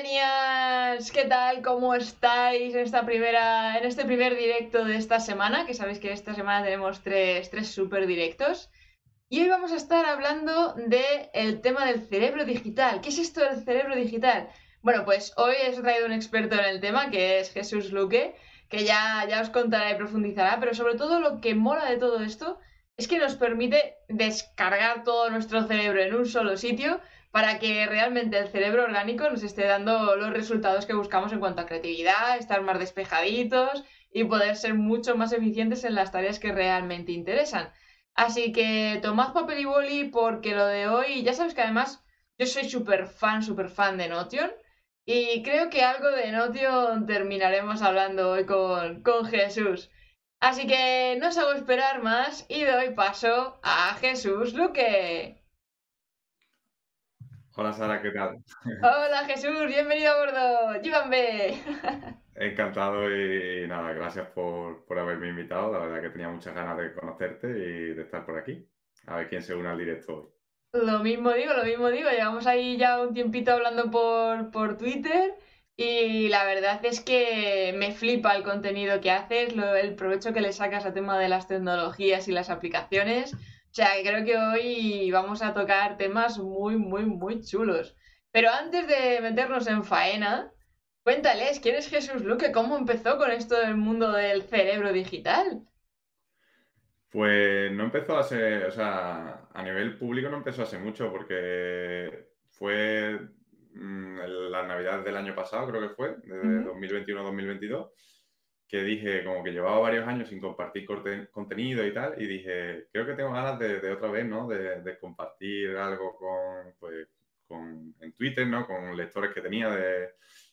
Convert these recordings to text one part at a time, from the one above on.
Arcadenias, ¿qué tal? ¿Cómo estáis en esta primera, en este primer directo de esta semana? Que sabéis que esta semana tenemos tres, tres super directos. Y hoy vamos a estar hablando del tema del cerebro digital. ¿Qué es esto del cerebro digital? Bueno, pues hoy he traído un experto en el tema, que es Jesús Luque, que ya, ya os contará y profundizará, pero sobre todo lo que mola de todo esto es que nos permite descargar todo nuestro cerebro en un solo sitio para que realmente el cerebro orgánico nos esté dando los resultados que buscamos en cuanto a creatividad, estar más despejaditos y poder ser mucho más eficientes en las tareas que realmente interesan. Así que tomad papel y boli porque lo de hoy, ya sabes que además yo soy súper fan, súper fan de Notion. Y creo que algo de Notion terminaremos hablando hoy con, con Jesús. Así que no os hago esperar más y doy paso a Jesús Luque. Hola Sara, ¿qué tal? Hola Jesús, bienvenido a bordo. Llévame. Encantado y nada, gracias por, haberme invitado. La verdad que tenía muchas ganas de conocerte y de estar por aquí. A ver quién se une al directo hoy. Lo mismo digo, lo mismo digo. Llevamos ahí ya un tiempito hablando por, por Twitter y la verdad es que me flipa el contenido que haces, el provecho que le sacas a tema de las tecnologías y las aplicaciones. O sea, creo que hoy vamos a tocar temas muy, muy, muy chulos. Pero antes de meternos en faena, Cuéntales, ¿quién es Jesús Luque? ¿Cómo empezó con esto del mundo del cerebro digital? Pues no empezó a ser, o sea, a nivel público no empezó hace mucho porque fue mm, la Navidad del año pasado, creo que fue, de 2021 2022, que dije como que llevaba varios años sin compartir contenido y tal, y dije, creo que tengo ganas de, otra vez, ¿no? De, compartir algo con, pues, con, en Twitter, ¿no? Con lectores que tenía de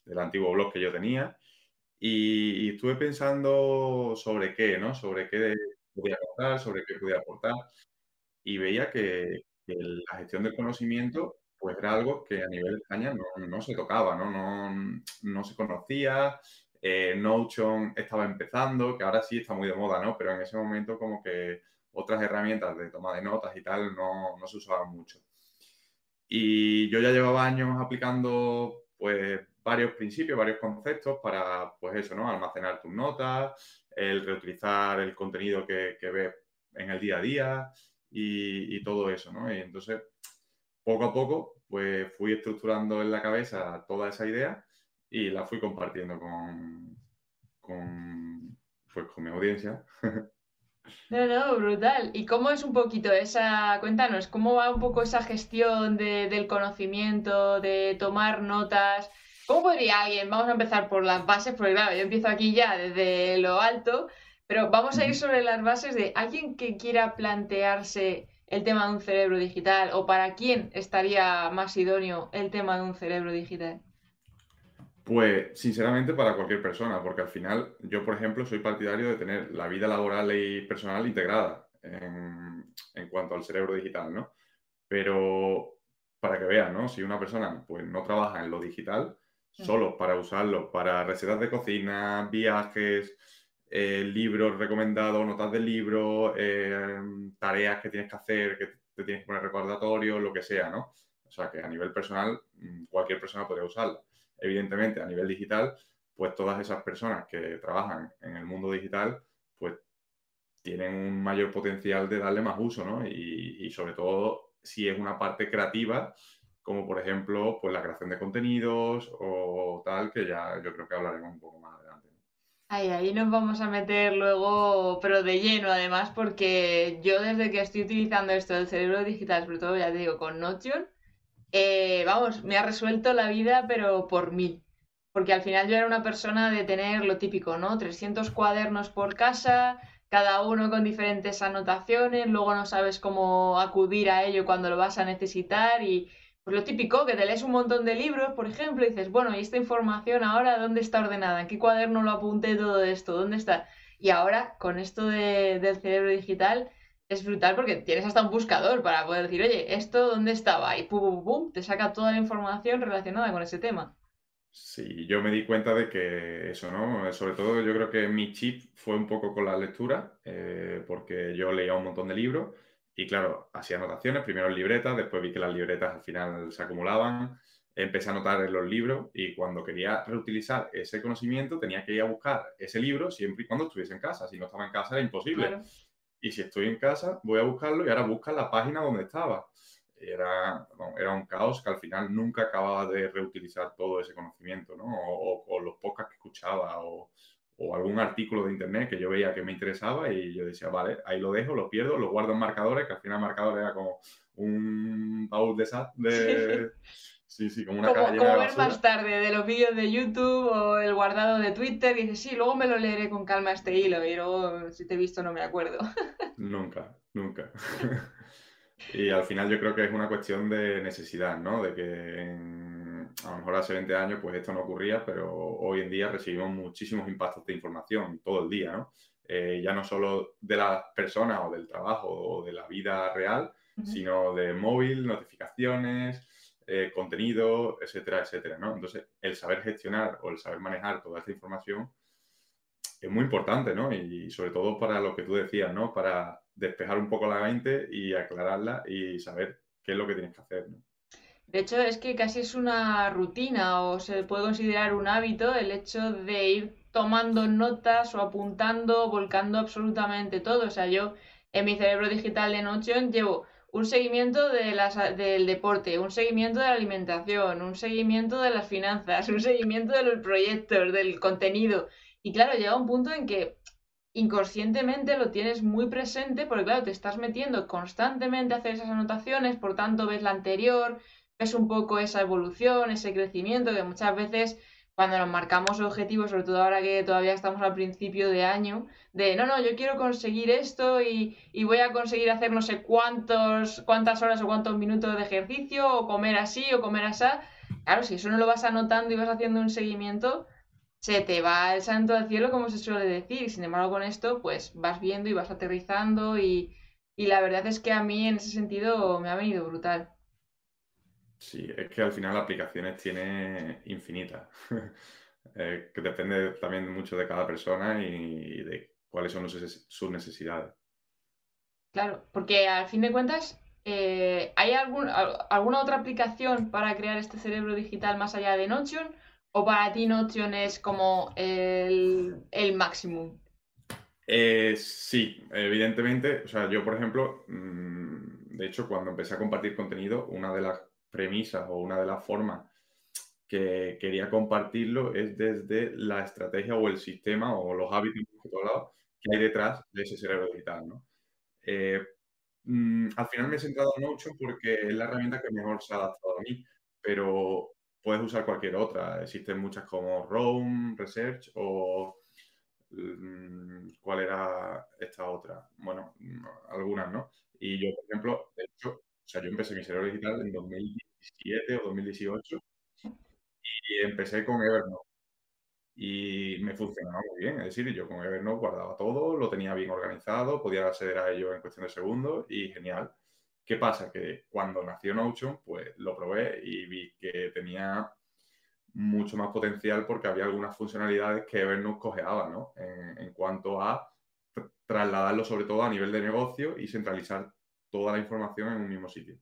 del antiguo blog que yo tenía. Y, estuve pensando sobre qué, ¿no? Sobre qué podía contar, sobre qué podía aportar. Y veía que, la gestión del conocimiento pues era algo que a nivel de España no, se tocaba, ¿no? No, no se conocía, eh, Notion estaba empezando, que ahora sí está muy de moda, ¿no? Pero en ese momento como que otras herramientas de toma de notas y tal no, no se usaban mucho. Y yo ya llevaba años aplicando pues varios principios, varios conceptos para, pues eso, ¿no? Almacenar tus notas, el reutilizar el contenido que, ves en el día a día y, todo eso, ¿no? Y entonces, poco a poco, pues fui estructurando en la cabeza toda esa idea y la fui compartiendo con, con, pues, con mi audiencia. No, no, brutal. ¿Y cómo es un poquito esa, cuéntanos, cómo va un poco esa gestión del conocimiento, de tomar notas? ¿Cómo podría alguien, vamos a empezar por las bases, porque claro, yo empiezo aquí ya desde lo alto, pero vamos a ir sobre las bases de alguien que quiera plantearse el tema de un cerebro digital o para quién estaría más idóneo el tema de un cerebro digital? Pues sinceramente para cualquier persona, porque al final yo, por ejemplo, soy partidario de tener la vida laboral y personal integrada en, en cuanto al cerebro digital, ¿no? Pero para que vean, ¿no? Si una persona pues no trabaja en lo digital, solo para usarlo para recetas de cocina, viajes, eh, libros recomendados, notas de libros, eh, tareas que tienes que hacer, que te tienes que poner recordatorio, lo que sea, ¿no? O sea que a nivel personal mm, cualquier persona podría usarla. Evidentemente a nivel digital, pues todas esas personas que trabajan en el mundo digital, pues tienen un mayor potencial de darle más uso, ¿no? Y, sobre todo si es una parte creativa como por ejemplo pues la creación de contenidos o tal, que ya yo creo que hablaremos un poco más adelante. Ahí, ahí nos vamos a meter luego, pero de lleno además, porque yo desde que estoy utilizando esto del cerebro digital, sobre todo ya te digo, con Notion, eh, vamos, me ha resuelto la vida, pero por mí. Porque al final yo era una persona de tener lo típico, ¿no? 300 cuadernos por casa, cada uno con diferentes anotaciones, luego no sabes cómo acudir a ello cuando lo vas a necesitar y pues lo típico, que te lees un montón de libros, por ejemplo, y dices, bueno, ¿y esta información ahora dónde está ordenada? ¿En qué cuaderno lo apunté todo esto? ¿Dónde está? Y ahora, con esto del cerebro digital, es brutal porque tienes hasta un buscador para poder decir, oye, ¿esto dónde estaba? Y pum, pum, pum, te saca toda la información relacionada con ese tema. Sí, yo me di cuenta de que eso, ¿no? Sobre todo yo creo que mi chip fue un poco con la lectura, eh, porque yo leía un montón de libros y claro, hacía anotaciones, primero en libretas, después vi que las libretas al final se acumulaban, empecé a anotar en los libros y cuando quería reutilizar ese conocimiento tenía que ir a buscar ese libro siempre y cuando estuviese en casa. Si no estaba en casa era imposible. Y si estoy en casa, voy a buscarlo y ahora busca la página donde estaba. Era, era un caos que al final nunca acababa de reutilizar todo ese conocimiento, ¿no? O, los podcasts que escuchaba o, o algún artículo de internet que yo veía que me interesaba y yo decía, vale, ahí lo dejo, lo pierdo, lo guardo en marcadores, que al final marcadores era como un baúl de, de, Sí, sí, como una como, como ver más tarde de los vídeos de YouTube o el guardado de Twitter y dices, sí, luego me lo leeré con calma este hilo y luego si te he visto no me acuerdo. Nunca, nunca. y al final yo creo que es una cuestión de necesidad, ¿no? De que a lo mejor hace 20 años pues esto no ocurría, pero hoy en día recibimos muchísimos impactos de información todo el día, ¿no? Eh, ya no solo de las personas o del trabajo o de la vida real, sino de móvil, notificaciones, eh, contenido, etcétera, etcétera, ¿no? Entonces, el saber gestionar o el saber manejar toda esta información es muy importante, ¿no? Y sobre todo para lo que tú decías, ¿no? Para despejar un poco la mente y aclararla y saber qué es lo que tienes que hacer, ¿no? De hecho, es que casi es una rutina o se puede considerar un hábito el hecho de ir tomando notas o apuntando, volcando absolutamente todo. O sea, yo en mi cerebro digital de Notion llevo un seguimiento de las, del deporte, un seguimiento de la alimentación, un seguimiento de las finanzas, un seguimiento de los proyectos, del contenido. Y claro, llega un punto en que inconscientemente lo tienes muy presente porque claro, te estás metiendo constantemente a hacer esas anotaciones, por tanto ves la anterior, ves un poco esa evolución, ese crecimiento que muchas veces cuando nos marcamos objetivos, sobre todo ahora que todavía estamos al principio de año, de no, no, yo quiero conseguir esto y, voy a conseguir hacer no sé cuántos, cuántas horas o cuántos minutos de ejercicio, o comer así o comer así. Claro, si eso no lo vas anotando y vas haciendo un seguimiento, se te va el santo al cielo, como se suele decir. Sin embargo, con esto, pues vas viendo y vas aterrizando y, y la verdad es que a mí en ese sentido me ha venido brutal. Sí, es que al final aplicaciones tiene infinitas, eh, que depende también mucho de cada persona y de cuáles son sus necesidades. Claro, porque al fin de cuentas, eh, ¿hay algún, alguna otra aplicación para crear este cerebro digital más allá de Notion? ¿O para ti Notion es como el, el máximo? Eh, sí, evidentemente. O sea, yo, por ejemplo, mm, de hecho, cuando empecé a compartir contenido, una de las premisas o una de las formas que quería compartirlo es desde la estrategia o el sistema o los hábitos que hay detrás de ese cerebro digital. Eh, mm, al final me he centrado en Notion porque es la herramienta que mejor se ha adaptado a mí, pero puedes usar cualquier otra. Existen muchas como Roam, Research o... Mm, ¿Cuál era esta otra? Bueno, mm, algunas, ¿no? Y yo, por ejemplo, de hecho, o sea, yo empecé mi cerebro digital en 2017 o 2018 y empecé con Evernote. Y me funcionaba muy bien, es decir, yo con Evernote guardaba todo, lo tenía bien organizado, podía acceder a ello en cuestión de segundos y genial. ¿Qué pasa? Que cuando nació Notion, pues lo probé y vi que tenía mucho más potencial porque había algunas funcionalidades que Evernote cojeaba, ¿no? En, en cuanto a trasladarlo sobre todo a nivel de negocio y centralizar toda la información en un mismo sitio.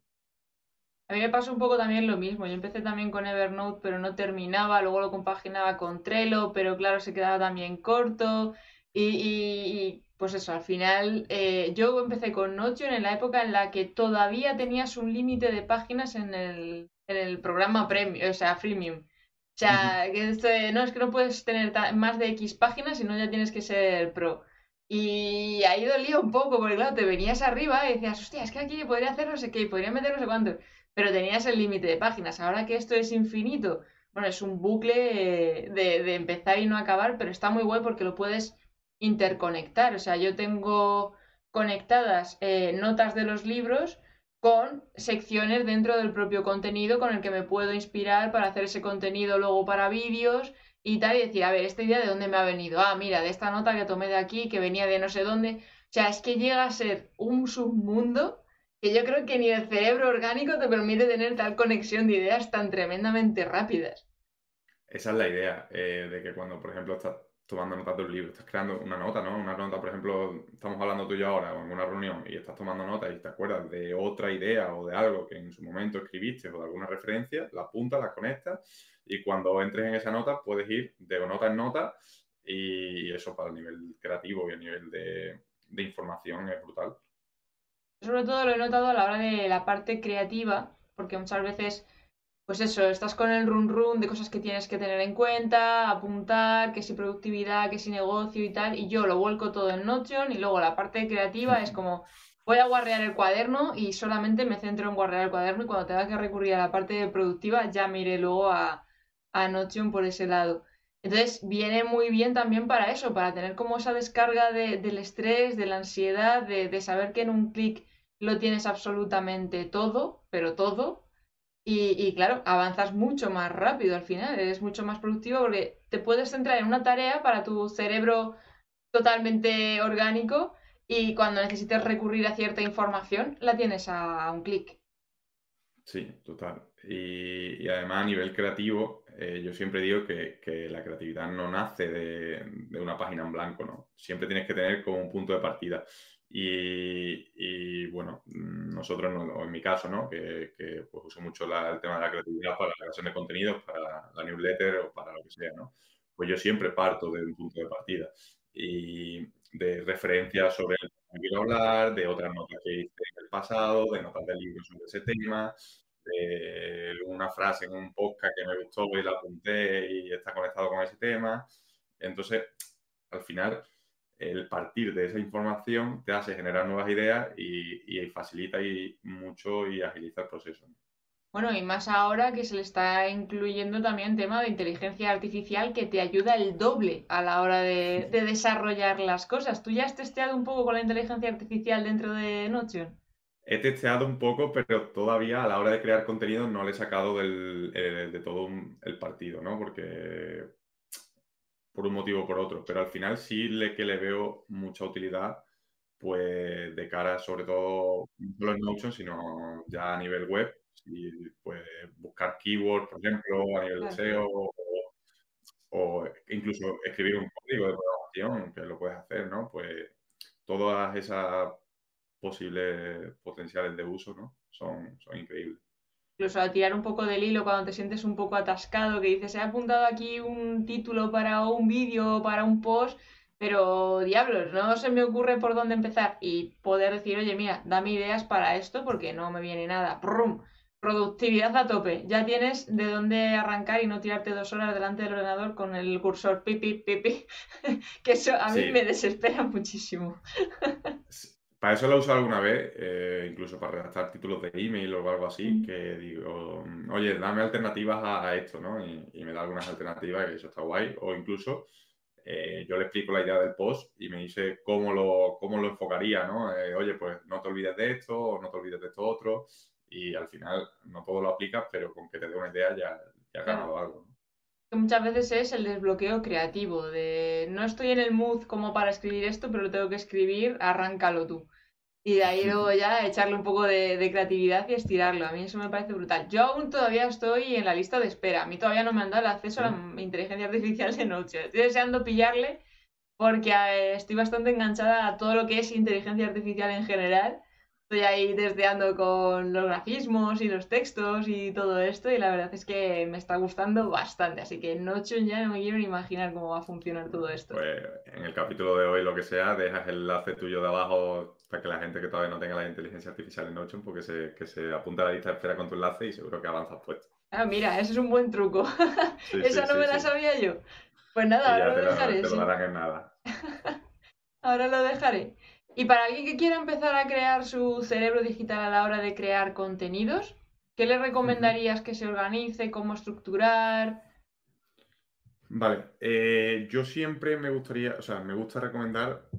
A mí me pasó un poco también lo mismo. Yo empecé también con Evernote, pero no terminaba. Luego lo compaginaba con Trello, pero claro, se quedaba también corto. Y, pues eso, al final eh, yo empecé con Notion en la época en la que todavía tenías un límite de páginas en el, en el programa premium, o sea, freemium. O sea, que no es que no puedes tener más de X páginas, sino ya tienes que ser pro. Y ahí dolía un poco, porque claro, te venías arriba y decías, hostia, es que aquí podría hacer no sé qué, podría meter no sé cuánto, pero tenías el límite de páginas. Ahora que esto es infinito, bueno, es un bucle de, empezar y no acabar, pero está muy guay porque lo puedes interconectar. O sea, yo tengo conectadas eh, notas de los libros con secciones dentro del propio contenido con el que me puedo inspirar para hacer ese contenido luego para vídeos y tal, y decir, a ver, ¿esta idea de dónde me ha venido? Ah, mira, de esta nota que tomé de aquí, que venía de no sé dónde. O sea, es que llega a ser un submundo que yo creo que ni el cerebro orgánico te permite tener tal conexión de ideas tan tremendamente rápidas. Esa es la idea, eh, de que cuando, por ejemplo, estás tomando notas de un libro, estás creando una nota, ¿no? Una nota, por ejemplo, estamos hablando tú y yo ahora o en una reunión y estás tomando notas y te acuerdas de otra idea o de algo que en su momento escribiste o de alguna referencia, la apuntas, la conectas y cuando entres en esa nota puedes ir de nota en nota y eso para el nivel creativo y a nivel de, de información es brutal. Sobre todo lo he notado a la hora de la parte creativa, porque muchas veces pues eso, estás con el run run de cosas que tienes que tener en cuenta, apuntar, que si productividad, que si negocio y tal, y yo lo vuelco todo en Notion y luego la parte creativa es como voy a guarrear el cuaderno y solamente me centro en guarrear el cuaderno y cuando tenga que recurrir a la parte productiva ya miré luego a, a Notion por ese lado. Entonces viene muy bien también para eso, para tener como esa descarga del estrés, de la ansiedad, de, de saber que en un clic lo tienes absolutamente todo, pero todo, y, claro, avanzas mucho más rápido al final, eres mucho más productivo porque te puedes centrar en una tarea para tu cerebro totalmente orgánico y cuando necesites recurrir a cierta información la tienes a, un clic. Sí, total. Y, además a nivel creativo, eh, yo siempre digo que, la creatividad no nace de, de, una página en blanco, ¿no? Siempre tienes que tener como un punto de partida. Y, bueno, nosotros, en mi caso, ¿no? que, pues, uso mucho el tema de la creatividad para la creación de contenidos, para la newsletter o para lo que sea, ¿no? pues yo siempre parto de un punto de partida y de referencias sobre el que quiero hablar, de otras notas que hice en el pasado, de notas de libros sobre ese tema, de una frase en un podcast que me gustó y la apunté y está conectado con ese tema. Entonces, al final el partir de esa información te hace generar nuevas ideas y, facilita y mucho y agiliza el proceso. Bueno, y más ahora que se le está incluyendo también tema de inteligencia artificial que te ayuda el doble a la hora de, desarrollar las cosas. ¿Tú ya has testeado un poco con la inteligencia artificial dentro de Notion? He testeado un poco, pero todavía a la hora de crear contenido no le he sacado del, eh, de todo el partido, ¿no? Porque por un motivo o por otro, pero al final sí le, que le veo mucha utilidad, pues de cara sobre todo, no solo en Notion, sino ya a nivel web, y pues buscar keywords, por ejemplo, a nivel de SEO, o, incluso escribir un código de programación, que lo puedes hacer, ¿no? Pues todas esas posibles potenciales de uso, ¿no? Son, son increíbles incluso a tirar un poco del hilo cuando te sientes un poco atascado, que dices, he apuntado aquí un título para un vídeo o para un post, pero diablos, no se me ocurre por dónde empezar y poder decir, oye, mira, dame ideas para esto porque no me viene nada. ¡Prum! Productividad a tope. Ya tienes de dónde arrancar y no tirarte dos horas delante del ordenador con el cursor pipi, pipi, que eso a mí me desespera muchísimo. Para eso lo uso alguna vez, eh, incluso para redactar títulos de email o algo así, que digo, oye, dame alternativas a, esto, ¿no? Y, me da algunas alternativas y eso está guay. O incluso eh, yo le explico la idea del post y me dice cómo lo, cómo lo enfocaría, ¿no? Eh, oye, pues no te olvides de esto o no te olvides de esto otro. Y al final no todo lo aplicas, pero con que te dé una idea ya, ya has ganado algo. Muchas veces es el desbloqueo creativo, de no estoy en el mood como para escribir esto, pero lo tengo que escribir, arráncalo tú. Y de ahí luego ya echarle un poco de, creatividad y estirarlo. A mí eso me parece brutal. Yo aún todavía estoy en la lista de espera. A mí todavía no me han dado el acceso a la inteligencia artificial de noche. Estoy deseando pillarle porque estoy bastante enganchada a todo lo que es inteligencia artificial en general estoy ahí desdeando con los grafismos y los textos y todo esto y la verdad es que me está gustando bastante, así que Notion ya no me quiero ni imaginar cómo va a funcionar todo esto. Pues en el capítulo de hoy, lo que sea, dejas el enlace tuyo de abajo para que la gente que todavía no tenga la inteligencia artificial en Notion, porque se, que se apunta a la lista de espera con tu enlace y seguro que avanzas puesto. Ah, mira, eso es un buen truco. Esa no me la sabía yo. Pues nada, ahora lo dejaré. Te lo en nada. ahora lo dejaré. Y para alguien que quiera empezar a crear su cerebro digital a la hora de crear contenidos, ¿qué le recomendarías que se organice? ¿Cómo estructurar? Vale, eh, yo siempre me gustaría, o sea, me gusta recomendar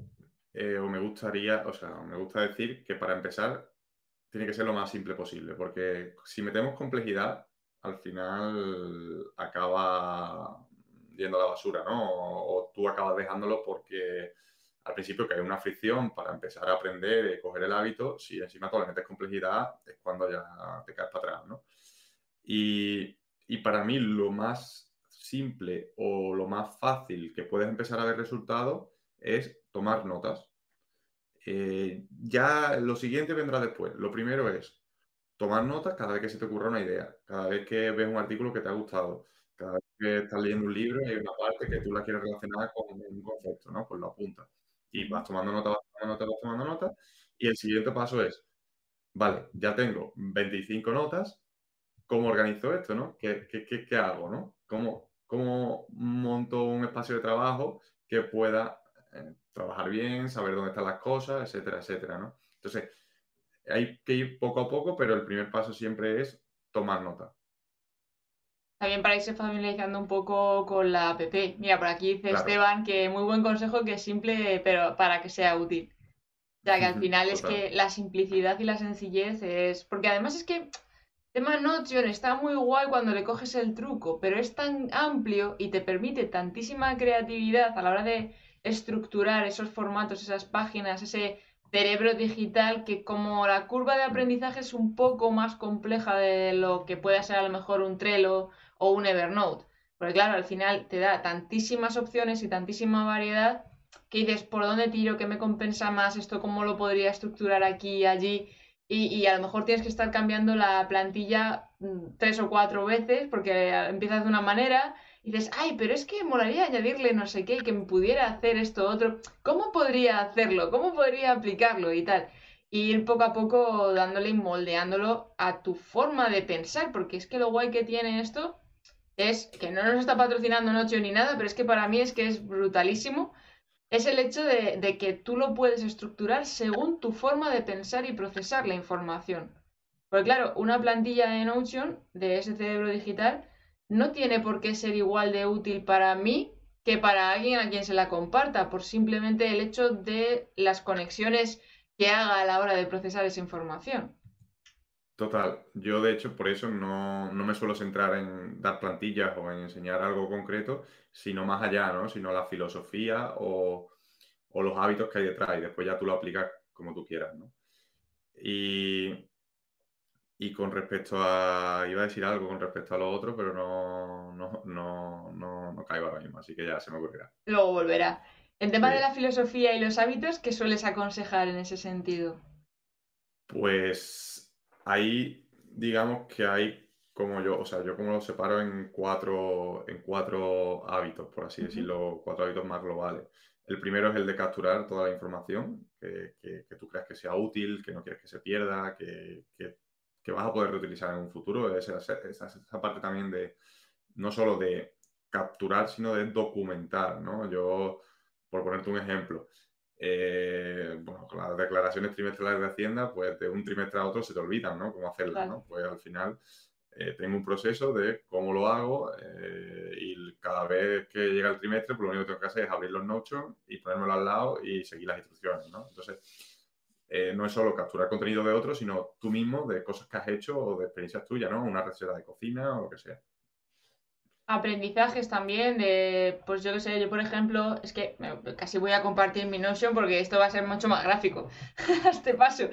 eh, o me gustaría, o sea, me gusta decir que para empezar tiene que ser lo más simple posible, porque si metemos complejidad, al final acaba yendo a la basura, ¿no? o tú acabas dejándolo porque al principio que hay una fricción para empezar a aprender y coger el hábito, si encima tú le metes complejidad, es cuando ya te caes para atrás, ¿no? Y, para mí lo más simple o lo más fácil que puedes empezar a ver resultados es tomar notas. Eh, ya lo siguiente vendrá después. Lo primero es tomar notas cada vez que se te ocurra una idea, cada vez que ves un artículo que te ha gustado, cada vez que estás leyendo un libro y hay una parte que tú la quieres relacionar con un concepto, ¿no? Pues lo apuntas. Y vas tomando notas, vas tomando notas, vas tomando notas. Y el siguiente paso es, vale, ya tengo 25 notas, ¿cómo organizo esto, no? ¿Qué, hago, no? ¿Cómo, ¿Cómo monto un espacio de trabajo que pueda eh, trabajar bien, saber dónde están las cosas, etcétera, etcétera, ¿no? Entonces, hay que ir poco a poco, pero el primer paso siempre es tomar nota. También para irse familiarizando un poco con la app. Mira, por aquí dice Esteban que muy buen consejo que es simple, pero para que sea útil. Ya que al final es que la simplicidad y la sencillez es. Porque además es que tema Notion está muy guay cuando le coges el truco, pero es tan amplio y te permite tantísima creatividad a la hora de estructurar esos formatos, esas páginas, ese cerebro digital que como la curva de aprendizaje es un poco más compleja de lo que puede ser a lo mejor un Trello o un Evernote. Porque claro, al final te da tantísimas opciones y tantísima variedad que dices, ¿por dónde tiro? ¿Qué me compensa más? ¿Esto cómo lo podría estructurar aquí y allí? Y, a lo mejor tienes que estar cambiando la plantilla mm, tres o cuatro veces porque empiezas de una manera y dices, ay, pero es que molaría añadirle no sé qué, que me pudiera hacer esto otro. ¿Cómo podría hacerlo? ¿Cómo podría aplicarlo? Y tal. Y ir poco a poco dándole y moldeándolo a tu forma de pensar, porque es que lo guay que tiene esto es que no nos está patrocinando Noche ni nada, pero es que para mí es que es brutalísimo. Es el hecho de, de que tú lo puedes estructurar según tu forma de pensar y procesar la información. Porque claro, una plantilla de Notion, de ese cerebro digital, no tiene por qué ser igual de útil para mí que para alguien a quien se la comparta, por simplemente el hecho de las conexiones que haga a la hora de procesar esa información. Total, yo de hecho por eso no, me suelo centrar en dar plantillas o en enseñar algo concreto, sino más allá, ¿no? Sino la filosofía o, o los hábitos que hay detrás y después ya tú lo aplicas como tú quieras, ¿no? Y, y con respecto a. Iba a decir algo con respecto a lo otro, pero no, no, no, no, no caigo ahora mismo, así que ya se me ocurrirá. Luego volverá. En tema de la filosofía y los hábitos, ¿qué sueles aconsejar en ese sentido? Pues ahí, digamos que hay como yo, o sea, yo como lo separo en cuatro, en cuatro hábitos, por así decirlo, cuatro hábitos más globales. El primero es el de capturar toda la información que, que, tú creas que sea útil, que no quieres que se pierda, que, que que vas a poder reutilizar en un futuro. Esa, esa, parte también de, no solo de capturar, sino de documentar, ¿no? Yo, por ponerte un ejemplo, eh, bueno, con las declaraciones trimestrales de Hacienda, pues de un trimestre a otro se te olvidan, ¿no? Cómo hacerlas, ¿no? Pues al final eh, tengo un proceso de cómo lo hago eh, y cada vez que llega el trimestre, pues lo único que tengo que hacer es abrir los Notion y ponérmelo al lado y seguir las instrucciones, ¿no? Entonces, eh, no es solo capturar contenido de otros, sino tú mismo de cosas que has hecho o de experiencias tuyas, ¿no? Una receta de cocina o lo que sea. Aprendizajes también de, pues yo qué sé, yo por ejemplo, es que casi voy a compartir mi Notion porque esto va a ser mucho más gráfico a este paso.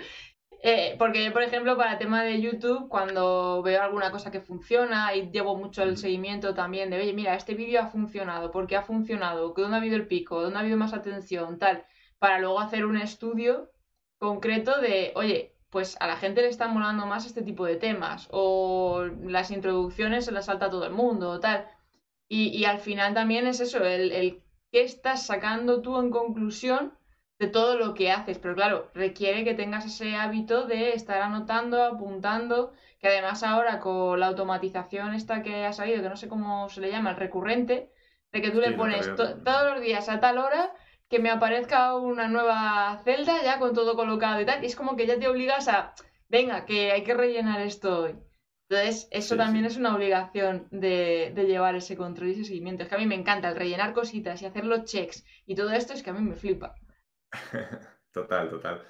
Eh, porque yo, por ejemplo, para el tema de YouTube, cuando veo alguna cosa que funciona y llevo mucho el seguimiento también de, oye, mira, este vídeo ha funcionado, ¿por qué ha funcionado? ¿Dónde ha habido el pico? ¿Dónde ha habido más atención? Tal, para luego hacer un estudio concreto de, oye, pues a la gente le está molando más este tipo de temas, o las introducciones se las salta a todo el mundo, o tal. Y, al final también es eso, el, el qué estás sacando tú en conclusión de todo lo que haces. Pero claro, requiere que tengas ese hábito de estar anotando, apuntando, que además ahora con la automatización esta que ha salido, que no sé cómo se le llama, el recurrente, de que tú le pones todos los días a tal hora que me aparezca una nueva celda ya con todo colocado y tal. Y es como que ya te obligas a, venga, que hay que rellenar esto hoy. Entonces, eso también es una obligación de, llevar ese control y ese seguimiento. Es que a mí me encanta el rellenar cositas y hacer los checks y todo esto es que a mí me flipa. total, total.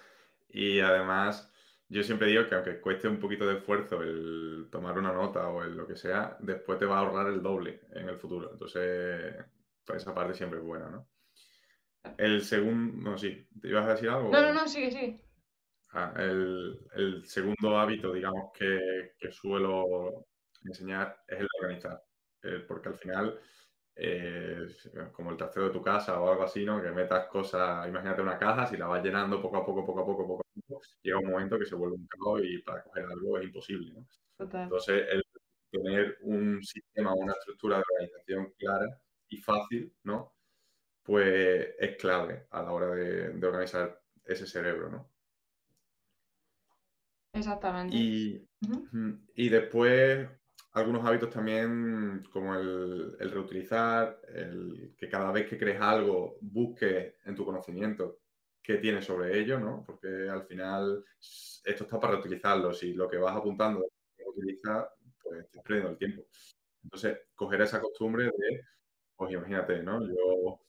Y además, yo siempre digo que aunque cueste un poquito de esfuerzo el tomar una nota o el lo que sea, después te va a ahorrar el doble en el futuro. Entonces, pues esa parte siempre es buena, ¿no? El segundo, no, sí, ¿te ibas a decir algo? No, no, no, sigue, sigue. Ah, el, segundo hábito, digamos, que, suelo enseñar es el de organizar. eh, porque al final, eh, como el trasteo de tu casa o algo así, ¿no? Que metas cosas, imagínate una caja, si la vas llenando poco a poco, poco a poco, poco a poco, llega un momento que se vuelve un caos y para coger algo es imposible, ¿no? Entonces, el tener un sistema, una estructura de organización clara y fácil, ¿no? Pues es clave a la hora de, organizar ese cerebro, ¿no? Exactamente. Y, y después algunos hábitos también como el, reutilizar, el que cada vez que crees algo busques en tu conocimiento qué tienes sobre ello, ¿no? Porque al final esto está para reutilizarlo. Si lo que vas apuntando utilizar, pues estás perdiendo el tiempo. Entonces, coger esa costumbre de, pues imagínate, ¿no? Yo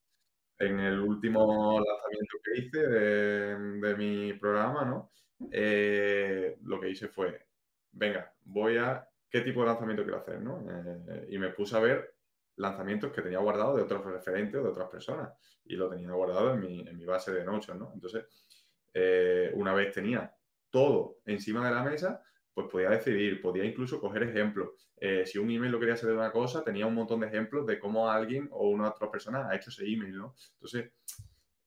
en el último lanzamiento que hice de, mi programa, ¿no? Eh, lo que hice fue, venga, voy a qué tipo de lanzamiento quiero hacer, ¿no? Eh, y me puse a ver lanzamientos que tenía guardado de otros referentes o de otras personas y lo tenía guardado en mi, base de Notion, ¿no? Entonces, eh, una vez tenía todo encima de la mesa, pues podía decidir, podía incluso coger ejemplos. Eh, si un email lo quería hacer de una cosa, tenía un montón de ejemplos de cómo alguien o una otra persona ha hecho ese email, ¿no? Entonces,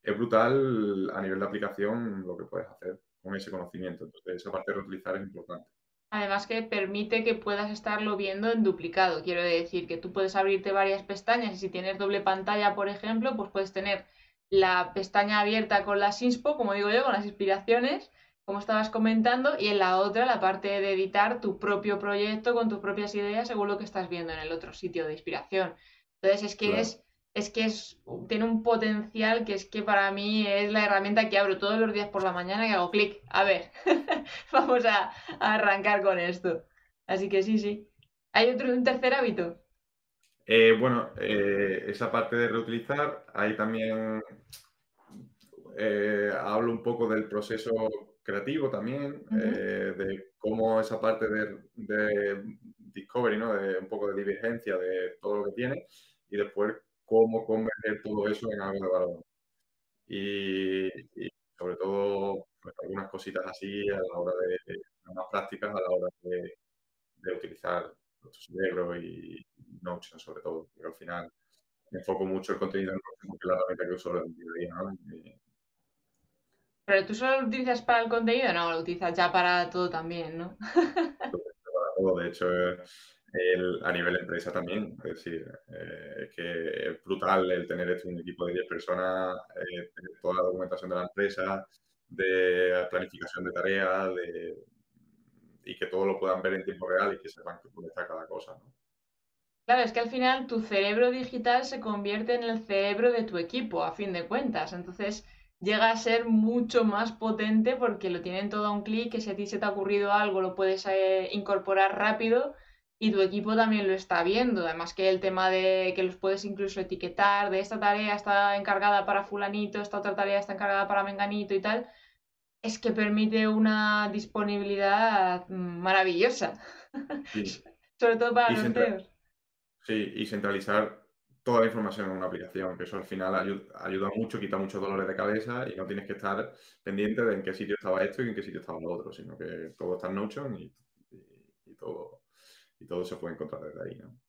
es brutal a nivel de aplicación lo que puedes hacer con ese conocimiento. Entonces, esa parte de reutilizar es importante. Además que permite que puedas estarlo viendo en duplicado. Quiero decir que tú puedes abrirte varias pestañas y si tienes doble pantalla, por ejemplo, pues puedes tener la pestaña abierta con las inspo, como digo yo, con las inspiraciones, como estabas comentando, y en la otra la parte de editar tu propio proyecto con tus propias ideas según lo que estás viendo en el otro sitio de inspiración. Entonces es que es es que es, tiene un potencial que es que para mí es la herramienta que abro todos los días por la mañana y hago clic. A ver, vamos a, arrancar con esto. Así que sí, sí. ¿Hay otro, un tercer hábito? Eh, bueno, eh, esa parte de reutilizar, ahí también eh, hablo un poco del proceso creativo también, de cómo esa parte de, de, discovery, ¿no? de un poco de divergencia de todo lo que tiene, y después cómo convertir todo eso en algo de valor. Y, sobre todo pues, algunas cositas así a la hora de, más prácticas a la hora de, utilizar nuestro cerebro y, Notion sobre todo, porque al final me enfoco mucho el contenido en Notion porque es la herramienta que uso en el día ¿no? Pero tú solo lo utilizas para el contenido, no, lo utilizas ya para todo también, ¿no? para todo, de hecho, a nivel empresa también. Es decir, eh, que es brutal el tener esto, un equipo de 10 personas, eh, tener toda la documentación de la empresa, de planificación de tareas, y que todo lo puedan ver en tiempo real y que sepan dónde está cada cosa. Claro, es que al final tu cerebro digital se convierte en el cerebro de tu equipo, a fin de cuentas. Entonces llega a ser mucho más potente porque lo tienen todo a un clic, que si a ti se te ha ocurrido algo lo puedes eh, incorporar rápido y tu equipo también lo está viendo. Además que el tema de que los puedes incluso etiquetar, de esta tarea está encargada para fulanito, esta otra tarea está encargada para menganito y tal, es que permite una disponibilidad maravillosa. Sobre todo para los CEOs. Sí, y centralizar toda la información en una aplicación, que eso al final ayuda, mucho, quita muchos dolores de cabeza y no tienes que estar pendiente de en qué sitio estaba esto y en qué sitio estaba lo otro, sino que todo está en Notion y todo y todo se puede encontrar desde ahí, ¿no?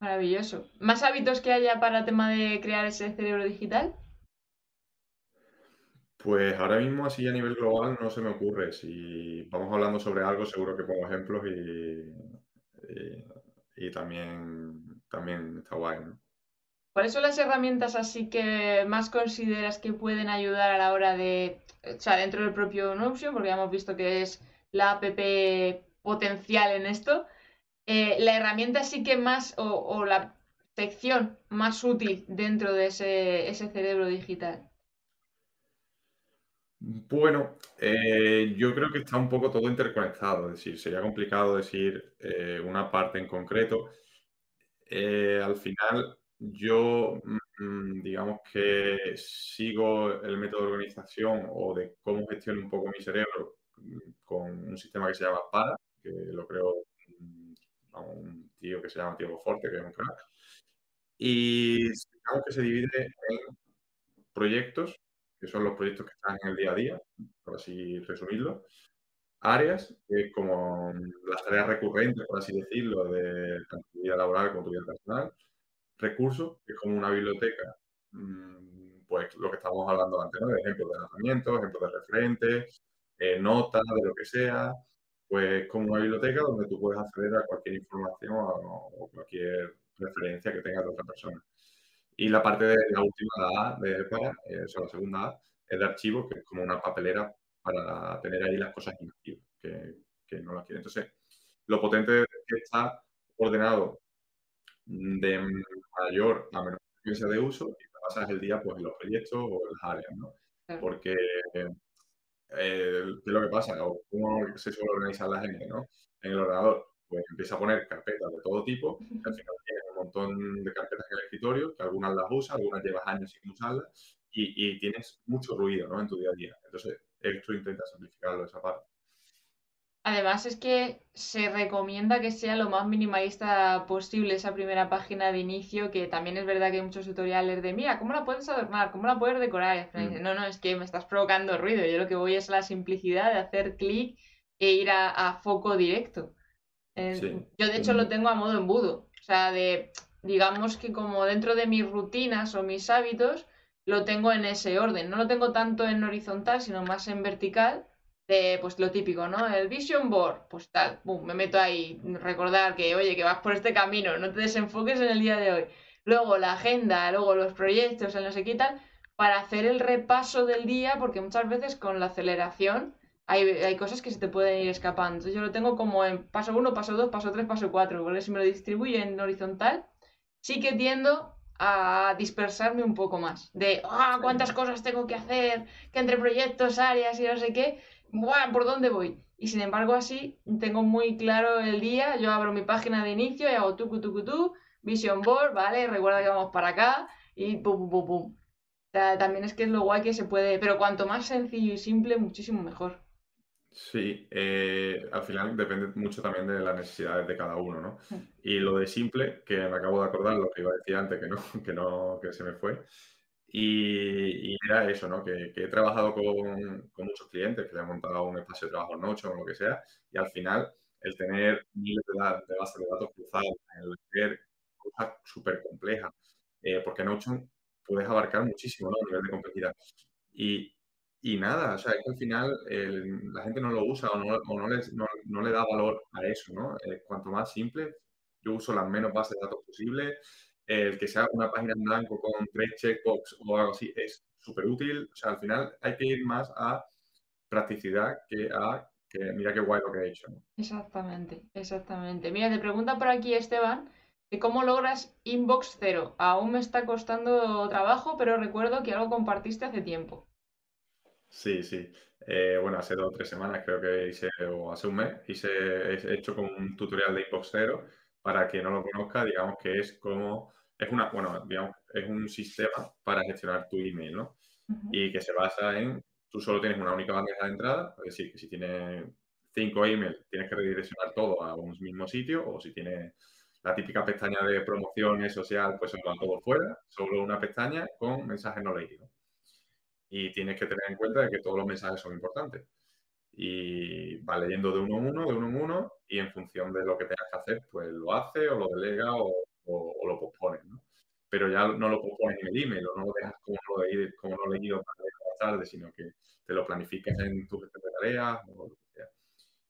Maravilloso. ¿Más hábitos que haya para el tema de crear ese cerebro digital? Pues ahora mismo así a nivel global no se me ocurre. Si vamos hablando sobre algo, seguro que pongo ejemplos y, y, también, también está guay, ¿no? ¿Cuáles son las herramientas así que más consideras que pueden ayudar a la hora de, o sea, dentro del propio Notion, porque ya hemos visto que es la app potencial en esto, eh, la herramienta sí que más, o, la sección más útil dentro de ese, cerebro digital? Bueno, eh, yo creo que está un poco todo interconectado, es decir, sería complicado decir eh, una parte en concreto. Al final, yo, mm, digamos que sigo el método de organización o de cómo gestiono un poco mi cerebro mm, con un sistema que se llama PARA, que lo creo un tío que se llama Tiago Forte, que es un crack. Y que se divide en proyectos, que son los proyectos que están en el día a día, por así resumirlo. Áreas, que es como las tareas recurrentes, por así decirlo, de tanto tu vida laboral como tu vida personal. Recursos, que es como una biblioteca, mm, pues lo que estábamos hablando antes, ¿no? De ejemplos de lanzamientos, ejemplos de referentes, eh, notas, de lo que sea. Pues como una biblioteca donde tú puedes acceder a cualquier información o, cualquier referencia que tenga de otra persona. Y la parte de la última, de para, eh, la segunda A, es de archivos, que es como una papelera para tener ahí las cosas inactivas, que, que no las quiere. Entonces, lo potente es que está ordenado de mayor a menor frecuencia de uso y te pasas el día pues, en los proyectos o en las áreas, ¿no? Porque, eh, ¿qué es lo que pasa? ¿Cómo se suele organizar la gente, no? En el ordenador, pues empieza a poner carpetas de todo tipo, al final tienes un montón de carpetas en el escritorio, que algunas las usas, algunas llevas años sin usarlas, y, y tienes mucho ruido, ¿no? En tu día a día. Entonces, esto intenta simplificarlo esa parte. Además es que se recomienda que sea lo más minimalista posible esa primera página de inicio, que también es verdad que hay muchos tutoriales de, mira, ¿cómo la puedes adornar? ¿Cómo la puedes decorar? Mm. no, no, es que me estás provocando ruido. Yo lo que voy es la simplicidad de hacer clic e ir a, foco directo. Eh, yo de hecho lo tengo a modo embudo. O sea, de, digamos que como dentro de mis rutinas o mis hábitos, lo tengo en ese orden. No lo tengo tanto en horizontal, sino más en vertical pues lo típico, ¿no? El vision board, pues tal, me meto ahí, recordar que, oye, que vas por este camino, no te desenfoques en el día de hoy. Luego la agenda, luego los proyectos, el no sé qué tal, para hacer el repaso del día, porque muchas veces con la aceleración hay, hay cosas que se te pueden ir escapando. Entonces yo lo tengo como en paso 1, paso 2, paso 3, paso 4, porque si me lo distribuye en horizontal, sí que tiendo a dispersarme un poco más. De, ah, cuántas cosas tengo que hacer, que entre proyectos, áreas y no sé qué. ¿por dónde voy? Y sin embargo, así tengo muy claro el día. Yo abro mi página de inicio y hago tu tu tu Vision Board, ¿vale? Recuerda que vamos para acá y pum, pum, pum, pum. también es que es lo guay que se puede. Pero cuanto más sencillo y simple, muchísimo mejor. Sí, eh, al final depende mucho también de las necesidades de cada uno, ¿no? Y lo de simple, que me acabo de acordar lo que iba a decir antes, que no, que no, que se me fue, y, era eso, ¿no? Que, he trabajado con, con, muchos clientes que le han montado un espacio de trabajo en Notion o lo que sea, y al final el tener miles de, bases de datos cruzadas, el ver cosas súper complejas, eh, porque Notion puedes abarcar muchísimo, ¿no? A nivel de complejidad. Y, y nada, o sea, es que al final la gente no lo usa o, no, o no, les, no, no, le da valor a eso, ¿no? Eh, cuanto más simple, yo uso las menos bases de datos posibles, el que sea una página en blanco con tres checkbox o algo así es súper útil. O sea, al final hay que ir más a practicidad que a que mira qué guay lo que he hecho. Exactamente, exactamente. Mira, te pregunta por aquí Esteban que cómo logras inbox cero. Aún me está costando trabajo, pero recuerdo que algo compartiste hace tiempo. Sí, sí. Eh, bueno, hace dos o tres semanas creo que hice, o hace un mes, hice, he hecho como un tutorial de inbox cero. Para quien no lo conozca, digamos que es como es una, bueno, digamos, es un sistema para gestionar tu email, ¿no? Y que se basa en, tú solo tienes una única bandeja de entrada, es decir, que si tienes cinco emails, tienes que redireccionar todo a un mismo sitio, o si tienes la típica pestaña de promociones social, pues se va todo fuera, solo una pestaña con mensajes no leídos. Y tienes que tener en cuenta que todos los mensajes son importantes. Y va leyendo de uno en uno, de uno en uno, y en función de lo que tengas que hacer, pues lo hace o lo delega o lo pospones. Pero ya no lo pospones en el email o no lo dejas como no, leído, como leído para más tarde, sino que te lo planificas en tu gestión de tareas o lo que sea.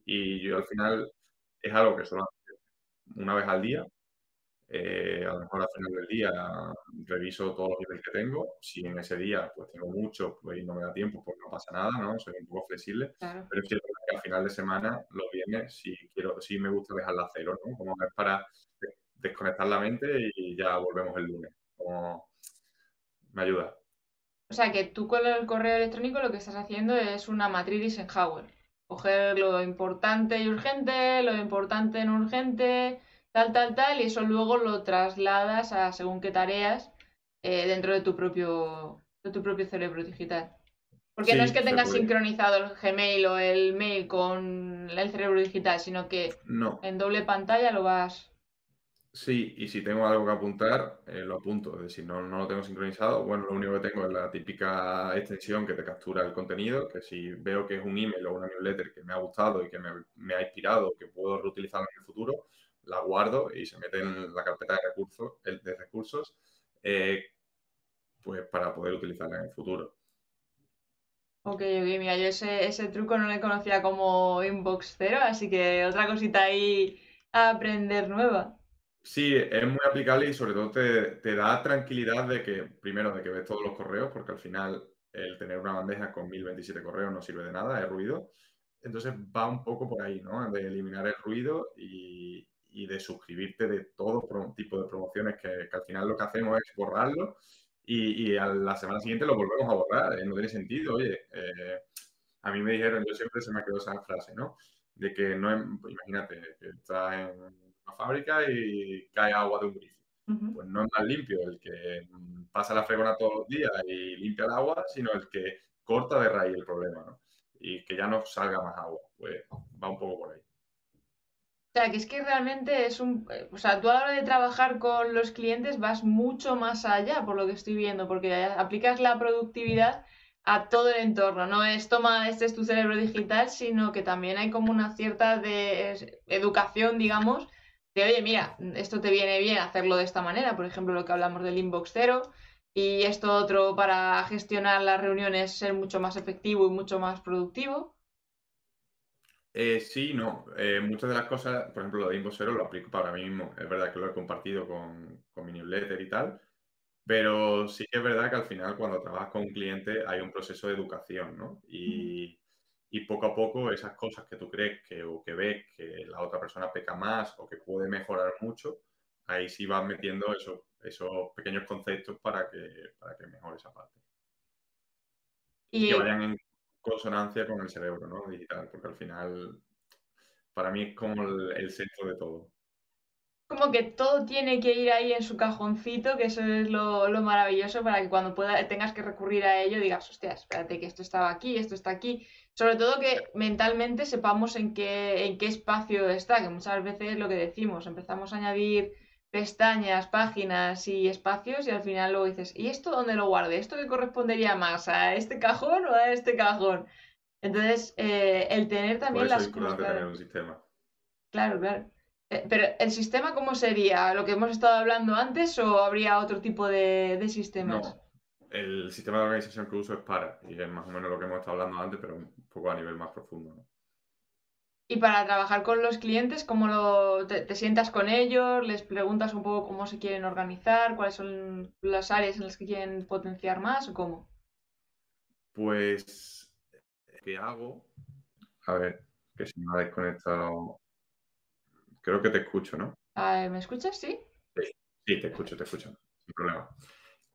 Y yo al final es algo que solo una vez al día. Eh, a lo mejor al final del día reviso todos los emails que tengo. Si en ese día pues tengo mucho pues, y no me da tiempo, pues no pasa nada, ¿no? Soy un poco flexible. Pero es cierto que al final de semana, los viernes, sí, quiero, sí me gusta dejarla a cero, ¿no? Como es para desconectar la mente y ya volvemos el lunes. Como me ayuda. O sea que tú con el correo electrónico lo que estás haciendo es una matriz Eisenhower. Coger lo importante y urgente, lo importante no urgente, tal, tal, tal, y eso luego lo trasladas a según qué tareas eh, dentro de tu propio de tu propio cerebro digital. Porque no es que tengas sincronizado el Gmail o el mail con el cerebro digital, sino que en doble pantalla lo vas Sí, y si tengo algo que apuntar, eh, lo apunto. Es decir, no, no lo tengo sincronizado. Bueno, lo único que tengo es la típica extensión que te captura el contenido, que si veo que es un email o una newsletter que me ha gustado y que me, ha inspirado, que puedo reutilizar en el futuro, la guardo y se mete en la carpeta de recursos, de recursos eh, pues para poder utilizarla en el futuro. Ok, ok, mira, yo ese, ese truco no le conocía como inbox cero, así que otra cosita ahí a aprender nueva. Sí, es muy aplicable y sobre todo te, da tranquilidad de que, primero, de que ves todos los correos, porque al final el tener una bandeja con 1027 correos no sirve de nada, es ruido. Entonces va un poco por ahí, ¿no? De eliminar el ruido y, de suscribirte de todo tipo de promociones que, al final lo que hacemos es borrarlo y, a la semana siguiente lo volvemos a borrar. ¿eh? No tiene sentido, oye. Eh, a mí me dijeron, yo siempre se me ha quedado esa frase, ¿no? De que no, imagínate, que estás en fábrica y cae agua de un grifo. Pues no es más limpio el que pasa la fregona todos los días y limpia el agua, sino el que corta de raíz el problema, ¿no? Y que ya no salga más agua. Pues va un poco por ahí. O sea, que es que realmente es un... O sea, tú a la hora de trabajar con los clientes vas mucho más allá, por lo que estoy viendo, porque aplicas la productividad a todo el entorno. No es toma, este es tu cerebro digital, sino que también hay como una cierta de educación, digamos, de, oye, mira, esto te viene bien hacerlo de esta manera, por ejemplo, lo que hablamos del inbox cero, y esto otro para gestionar las reuniones, ser mucho más efectivo y mucho más productivo. Eh, sí, no. Eh, muchas de las cosas, por ejemplo, lo de inbox cero lo aplico para mí mismo. Es verdad que lo he compartido con, con mi newsletter y tal, pero sí que es verdad que al final cuando trabajas con un cliente hay un proceso de educación, ¿no? Y, y poco a poco esas cosas que tú crees que o que ves que la otra persona peca más o que puede mejorar mucho, ahí sí vas metiendo esos, esos pequeños conceptos para que, para que mejore esa parte. Y que vayan en consonancia con el cerebro, ¿no? Digital, porque al final para mí es como el centro de todo como que todo tiene que ir ahí en su cajoncito, que eso es lo, maravilloso para que cuando pueda, tengas que recurrir a ello digas, hostia, espérate que esto estaba aquí, esto está aquí. Sobre todo que mentalmente sepamos en qué, en qué espacio está, que muchas veces lo que decimos, empezamos a añadir pestañas, páginas y espacios y al final luego dices, ¿y esto dónde lo guarde? ¿Esto qué correspondería más? ¿A este cajón o a este cajón? Entonces, eh, el tener también las cosas. Claro, claro. Eh, pero ¿el sistema cómo sería? ¿Lo que hemos estado hablando antes o habría otro tipo de, de sistemas? No, el sistema de organización que uso es para, y es más o menos lo que hemos estado hablando antes, pero un poco a nivel más profundo. Y para trabajar con los clientes, ¿cómo lo, te, sientas con ellos? ¿Les preguntas un poco cómo se quieren organizar? ¿Cuáles son las áreas en las que quieren potenciar más o cómo? Pues, ¿qué hago? A ver, que se me ha desconectado Creo que te escucho, ¿no? Ah, ¿Me escuchas? Sí. Sí, te escucho, te escucho, sin problema.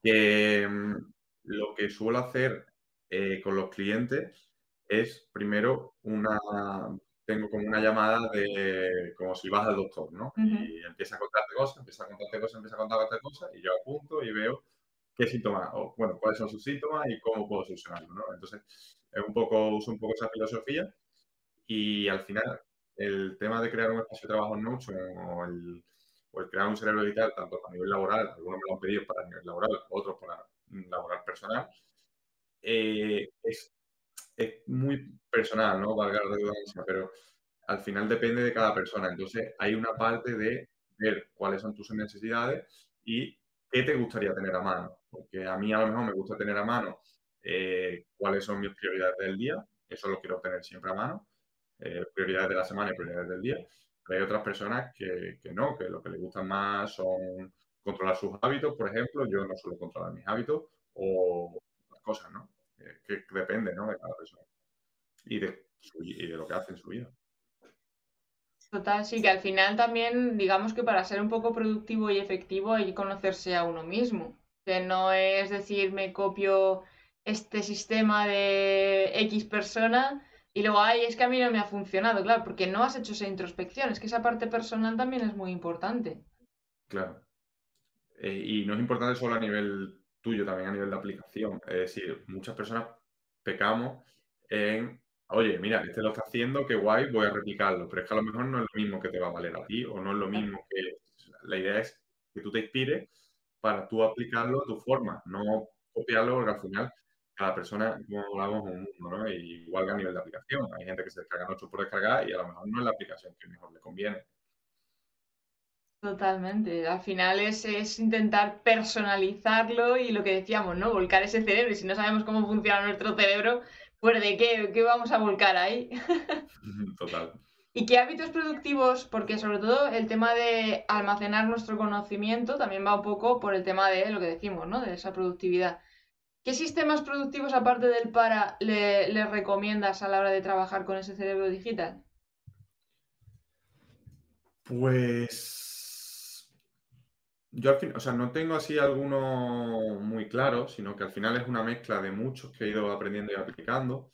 Mm, lo que suelo hacer eh, con los clientes es primero una, tengo como una llamada de como si vas al doctor, ¿no? Y empieza a contarte cosas, empieza a contarte cosas, empieza a contarte cosas y yo apunto y veo qué síntomas, o bueno, cuáles son sus síntomas y cómo puedo solucionarlo, ¿no? Entonces, es un poco, uso un poco esa filosofía y al final el tema de crear un espacio de trabajo en Notion o el, crear un cerebro digital, tanto a nivel laboral, algunos me lo han pedido para nivel laboral, otros para laboral personal, eh, es, muy personal, ¿no? Valga la redundancia, pero al final depende de cada persona. Entonces, hay una parte de ver cuáles son tus necesidades y qué te gustaría tener a mano. Porque a mí a lo mejor me gusta tener a mano eh, cuáles son mis prioridades del día, eso lo quiero tener siempre a mano eh, prioridades de la semana y prioridades del día. Pero hay otras personas que, que, no, que lo que les gusta más son controlar sus hábitos, por ejemplo. Yo no suelo controlar mis hábitos o las cosas, ¿no? Eh, que depende, ¿no? De cada persona y de, y de lo que hace en su vida. Total, sí, que al final también, digamos que para ser un poco productivo y efectivo hay que conocerse a uno mismo. Que no es decir, me copio este sistema de X persona y luego, ay, es que a mí no me ha funcionado, claro, porque no has hecho esa introspección. Es que esa parte personal también es muy importante. Claro. Eh, y no es importante solo a nivel tuyo, también a nivel de aplicación. Es decir, muchas personas pecamos en, oye, mira, este lo está haciendo, qué guay, voy a replicarlo. Pero es que a lo mejor no es lo mismo que te va a valer a ti o no es lo mismo que la idea es que tú te inspires para tú aplicarlo a tu forma, no copiarlo porque al final cada persona, como hablamos, ¿no? igual que a nivel de aplicación. Hay gente que se descarga mucho por descargar y a lo mejor no es la aplicación que mejor le conviene. Totalmente. Al final es, es, intentar personalizarlo y lo que decíamos, ¿no? Volcar ese cerebro. Y si no sabemos cómo funciona nuestro cerebro, pues de qué, qué vamos a volcar ahí. Total. ¿Y qué hábitos productivos? Porque sobre todo el tema de almacenar nuestro conocimiento también va un poco por el tema de lo que decimos, ¿no? De esa productividad. ¿Qué sistemas productivos aparte del para le, recomiendas a la hora de trabajar con ese cerebro digital? Pues yo al fin, o sea, no tengo así alguno muy claro, sino que al final es una mezcla de muchos que he ido aprendiendo y aplicando.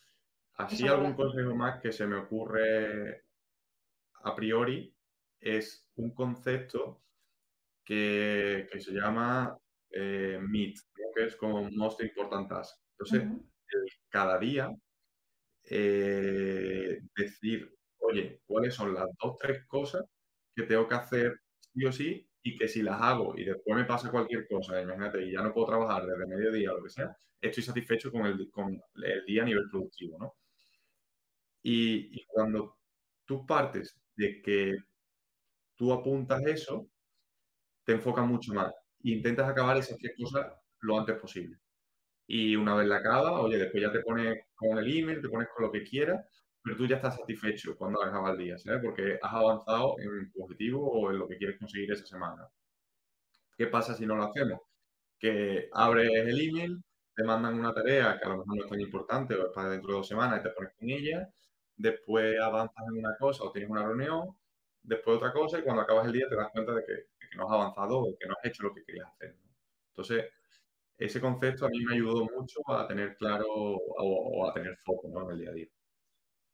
Así algún consejo más que se me ocurre a priori es un concepto que, se llama eh, MIT, que es como Most Important Task. Entonces, cada día eh, decir, oye, ¿cuáles son las dos, tres cosas que tengo que hacer sí o sí y que si las hago y después me pasa cualquier cosa, imagínate, y ya no puedo trabajar desde mediodía o lo que sea, estoy satisfecho con el, con el día a nivel productivo, ¿no? Y, cuando tú partes de que tú apuntas eso, te enfocas mucho más. E intentas acabar esas tres cosas lo antes posible. Y una vez la acabas, oye, después ya te pones con el email, te pones con lo que quieras, pero tú ya estás satisfecho cuando acabas el día, ¿sabes? Porque has avanzado en tu objetivo o en lo que quieres conseguir esa semana. ¿Qué pasa si no lo hacemos? Que abres el email, te mandan una tarea que a lo mejor no es tan importante o es para dentro de dos semanas y te pones con ella, después avanzas en una cosa o tienes una reunión, después otra cosa y cuando acabas el día te das cuenta de que, no has avanzado o que no has hecho lo que querías hacer. Entonces, ese concepto a mí me ayudó mucho a tener claro o, a tener foco en el día a día.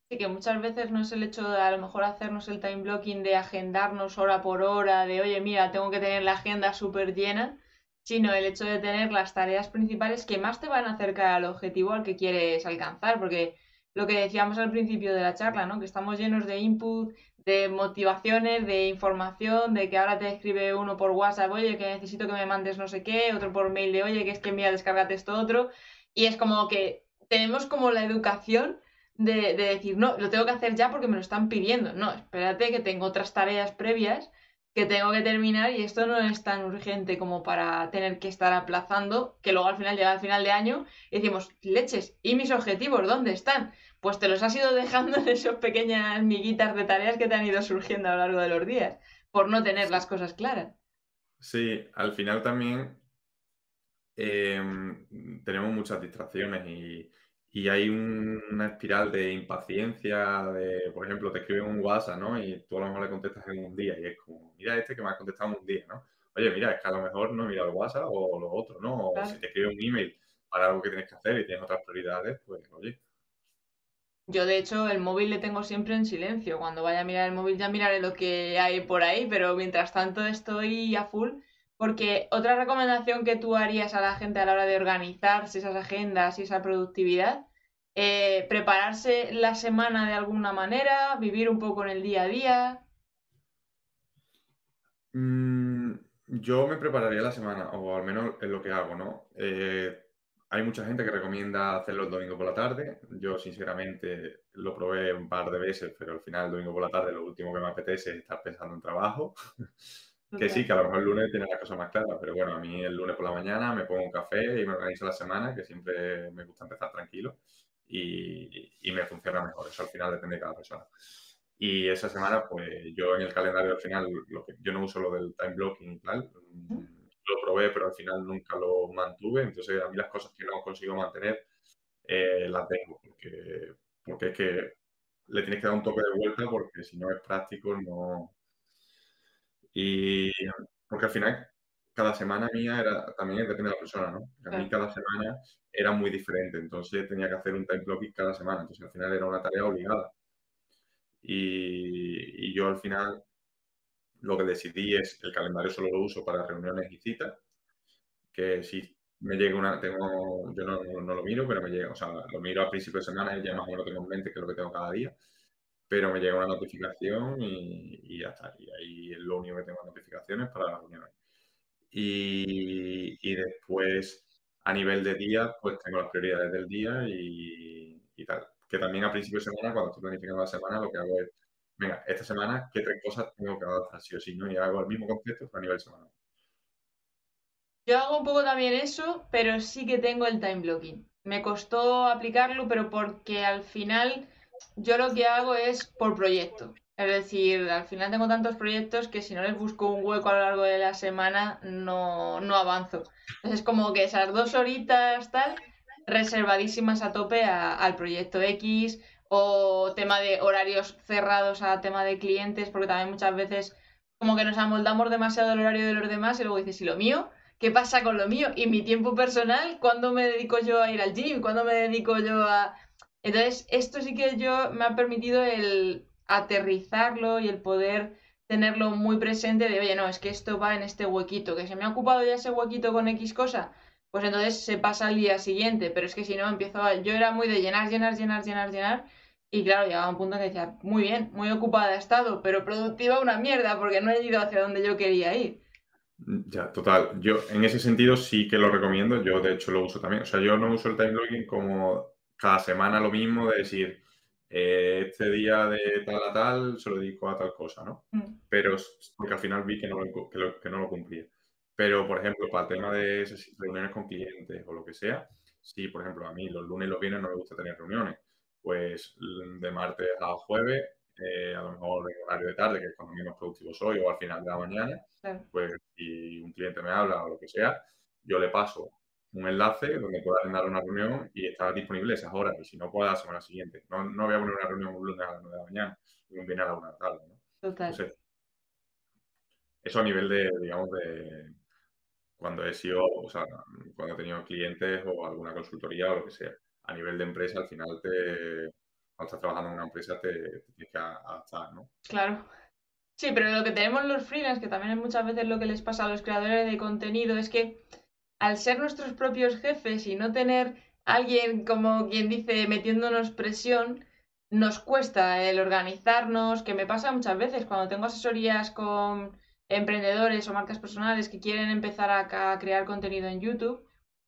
Que muchas veces no es el hecho de a lo mejor hacernos el time blocking de agendarnos hora por hora, de oye, mira, tengo que tener la agenda súper llena, sino el hecho de tener las tareas principales que más te van a acercar al objetivo al que quieres alcanzar, porque lo que decíamos al principio de la charla, ¿no? Que estamos llenos de input, de motivaciones, de información, de que ahora te escribe uno por WhatsApp, oye, que necesito que me mandes no sé qué, otro por mail de, oye, que es que mira, descárgate esto otro. Y es como que tenemos como la educación de, de decir, no, lo tengo que hacer ya porque me lo están pidiendo. No, espérate que tengo otras tareas previas que tengo que terminar y esto no es tan urgente como para tener que estar aplazando, que luego al final llega al final de año y decimos, leches, ¿y mis objetivos dónde están? pues te los has ido dejando en esas pequeñas miguitas de tareas que te han ido surgiendo a lo largo de los días, por no tener las cosas claras. Sí, al final también em, tenemos muchas distracciones y, hay una espiral de impaciencia, de, por ejemplo, te escriben un WhatsApp, ¿no? Y tú a lo mejor le contestas en un día y es como, mira este que me ha contestado en un día, ¿no? Oye, mira, es que a lo mejor no mira el WhatsApp o lo otro, ¿no? O si te escribe un email para algo que tienes que hacer y tienes otras prioridades, pues, oye, yo, de hecho, el móvil le tengo siempre en silencio. Cuando vaya a mirar el móvil ya miraré lo que hay por ahí, pero mientras tanto estoy a full. Porque otra recomendación que tú harías a la gente a la hora de organizarse esas agendas y esa productividad, eh, prepararse la semana de alguna manera, vivir un poco en el día a día. Mm, yo me prepararía la semana, o al menos es lo que hago, ¿no? Eh, hay mucha gente que recomienda hacerlo el domingo por la tarde. Yo, sinceramente, lo probé un par de veces, pero al final, el domingo por la tarde, lo último que me apetece es estar pensando en trabajo. que sí, que a lo mejor el lunes tiene la cosa más clara, pero bueno, a mí el lunes por la mañana me pongo un café y me organizo la semana, que siempre me gusta empezar tranquilo y, y me funciona mejor. Eso al final depende de cada persona. Y esa semana, pues yo en el calendario al final, lo que, yo no uso lo del time blocking y tal lo probé, pero al final nunca lo mantuve. Entonces, a mí las cosas que no consigo mantener eh, las dejo, porque, porque es que le tienes que dar un toque de vuelta, porque si no es práctico, no. Y porque al final, cada semana mía era, también depende de la persona, ¿no? A mí cada semana era muy diferente, entonces tenía que hacer un time blocking cada semana, entonces al final era una tarea obligada. Y, y yo al final lo que decidí es el calendario solo lo uso para reuniones y citas, que si me llega una, tengo, yo no, no, lo miro, pero me llega, o sea, lo miro a principio de semana y ya más o menos tengo en mente qué es lo que tengo cada día. pero me llega una notificación y, y ya está. Y ahí es lo único que tengo notificaciones para las reuniones. Y, después, a nivel de día, pues tengo las prioridades del día y, y tal. Que también a principio de semana, cuando estoy planificando la semana, lo que hago es, venga, esta semana, ¿qué tres cosas tengo que adaptar sí o sí? ¿no? Y hago el mismo concepto, pero a nivel semanal. Yo hago un poco también eso, pero sí que tengo el time blocking. Me costó aplicarlo, pero porque al final yo lo que hago es por proyecto. Es decir, al final tengo tantos proyectos que si no les busco un hueco a lo largo de la semana, no, no avanzo. Entonces, como que esas dos horitas tal, reservadísimas a tope al proyecto X o tema de horarios cerrados a tema de clientes, porque también muchas veces como que nos amoldamos demasiado el horario de los demás y luego dices, ¿y lo mío? ¿Qué pasa con lo mío? ¿Y mi tiempo personal? ¿Cuándo me dedico yo a ir al gym? ¿Cuándo me dedico yo a...? Entonces, esto sí que yo me ha permitido el aterrizarlo y el poder tenerlo muy presente de, oye, no, es que esto va en este huequito, que se me ha ocupado ya ese huequito con X cosa, pues entonces se pasa al día siguiente, pero es que si no, empiezo a... Yo era muy de llenar, llenar, llenar, llenar, llenar, y claro, llegaba un punto en que decía, muy bien, muy ocupada he estado, pero productiva una mierda, porque no he ido hacia donde yo quería ir. Ya, total. Yo en ese sentido sí que lo recomiendo. Yo de hecho lo uso también. O sea, yo no uso el time blocking como cada semana lo mismo de decir, eh, este día de tal a tal se lo dedico a tal cosa, ¿no? Mm. Pero porque al final vi que no, lo, que, no lo cumplía. Pero, por ejemplo, para el tema de reuniones con clientes o lo que sea, sí, por ejemplo, a mí los lunes y los viernes no me gusta tener reuniones. Pues de martes a jueves eh, a lo mejor en horario de tarde, que es cuando menos productivo soy, o al final de la mañana, pues si un cliente me habla o lo que sea, yo le paso un enlace donde pueda agendar una reunión y estar disponible esas horas. Y si no, pueda la semana siguiente. No, no voy a poner una reunión un lunes a las 9 de la mañana y un viernes a la 1 de la tarde. ¿no? Total. eso a nivel de, digamos, de cuando he sido, o sea, cuando he tenido clientes o alguna consultoría o lo que sea. A nivel de empresa, al final te, cuando estás trabajando en una empresa te, tienes que adaptar, ¿no? Claro. Sí, pero lo que tenemos los freelance, que también es muchas veces lo que les pasa a los creadores de contenido, es que al ser nuestros propios jefes y no tener alguien, como quien dice, metiéndonos presión, nos cuesta el organizarnos, que me pasa muchas veces cuando tengo asesorías con emprendedores o marcas personales que quieren empezar a crear contenido en YouTube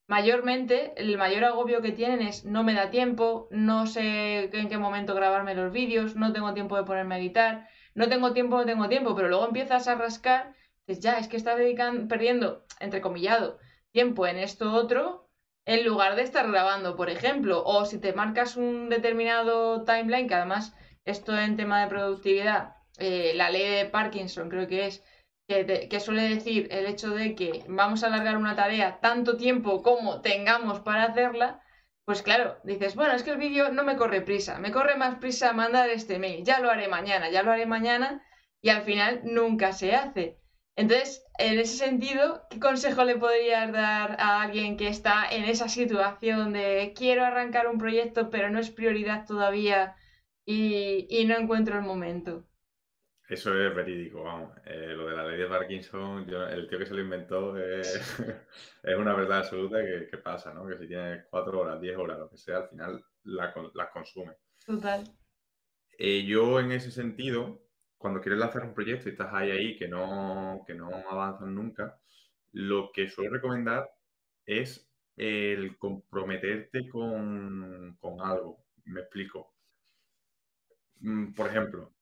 mayormente el mayor agobio que tienen es no me da tiempo, no sé en qué momento grabarme los vídeos, no tengo tiempo de ponerme a editar, no tengo tiempo, no tengo tiempo, pero luego empiezas a rascar, dices, ya, es que estás dedicando, perdiendo, entrecomillado, tiempo en esto otro en lugar de estar grabando, por ejemplo, o si te marcas un determinado timeline, que además esto en tema de productividad, eh, la ley de Parkinson creo que es que, suele decir el hecho de que vamos a alargar una tarea tanto tiempo como tengamos para hacerla, pues claro, dices, bueno, es que el vídeo no me corre prisa, me corre más prisa mandar este mail, ya lo haré mañana, ya lo haré mañana, y al final nunca se hace. Entonces, en ese sentido, ¿qué consejo le podrías dar a alguien que está en esa situación de quiero arrancar un proyecto, pero no es prioridad todavía y, y no encuentro el momento? Eso es verídico, vamos. Eh, lo de la ley de Parkinson, el tío que se lo inventó es, una verdad absoluta que, pasa, ¿no? Que si tienes cuatro horas, diez horas, lo que sea, al final las la consume. Total. Eh, yo en ese sentido, cuando quieres lanzar un proyecto y estás ahí, ahí, que no, que no avanzan nunca, lo que suelo recomendar es el comprometerte con, con algo. Me explico. Mm, por ejemplo,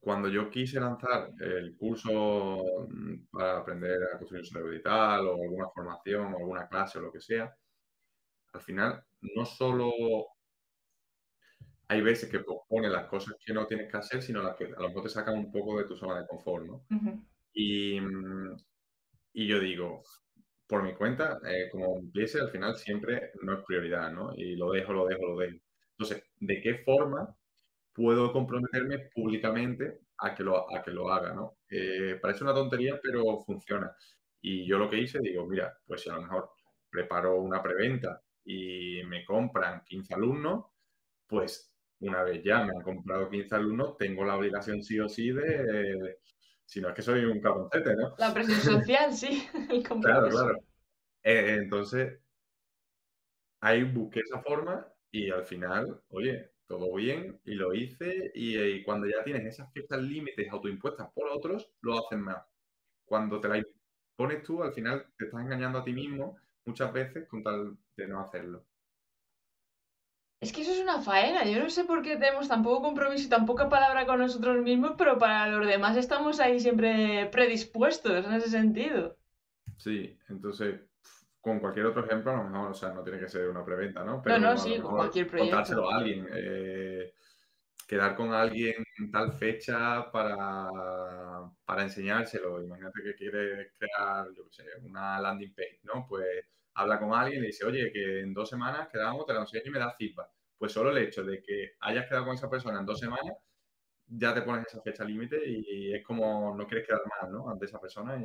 cuando yo quise lanzar el curso mm, para aprender a construir un cerebro digital o alguna formación o alguna clase o lo que sea, al final no solo hay veces que propone las cosas que no tienes que hacer, sino las que a lo mejor te sacan un poco de tu zona de confort, ¿no? y, mm, y, yo digo, por mi cuenta, eh, como empiece, al final siempre no es prioridad, ¿no? Y lo dejo, lo dejo, lo dejo. Entonces, ¿de qué forma puedo comprometerme públicamente a que lo, a que lo haga, ¿no? Eh, parece una tontería, pero funciona. Y yo lo que hice, digo, mira, pues si a lo mejor preparo una preventa y me compran 15 alumnos, pues una vez ya me han comprado 15 alumnos, tengo la obligación sí o sí de... si no es que soy un cabroncete, ¿no? La presión social, sí. claro, claro. Eh, entonces, ahí busqué esa forma y al final, oye, todo bien, y lo hice, y, cuando ya tienes esas fechas límites autoimpuestas por otros, lo hacen más. Cuando te la pones tú, al final te estás engañando a ti mismo muchas veces con tal de no hacerlo. Es que eso es una faena. Yo no sé por qué tenemos tan poco compromiso y tan poca palabra con nosotros mismos, pero para los demás estamos ahí siempre predispuestos en ese sentido. Sí, entonces, con cualquier otro ejemplo, a lo mejor, o sea, no tiene que ser una preventa, ¿no? Pero no, no, sí, con cualquier proyecto. Contárselo a alguien. Eh, quedar con alguien en tal fecha para, para enseñárselo. Imagínate que quiere crear, yo qué sé, una landing page, ¿no? Pues habla con alguien y le dice, oye, que en dos semanas quedamos, te lo enseño y me das feedback. Pues solo el hecho de que hayas quedado con esa persona en dos semanas, ya te pones esa fecha límite y es como no quieres quedar mal, ¿no? Ante esa persona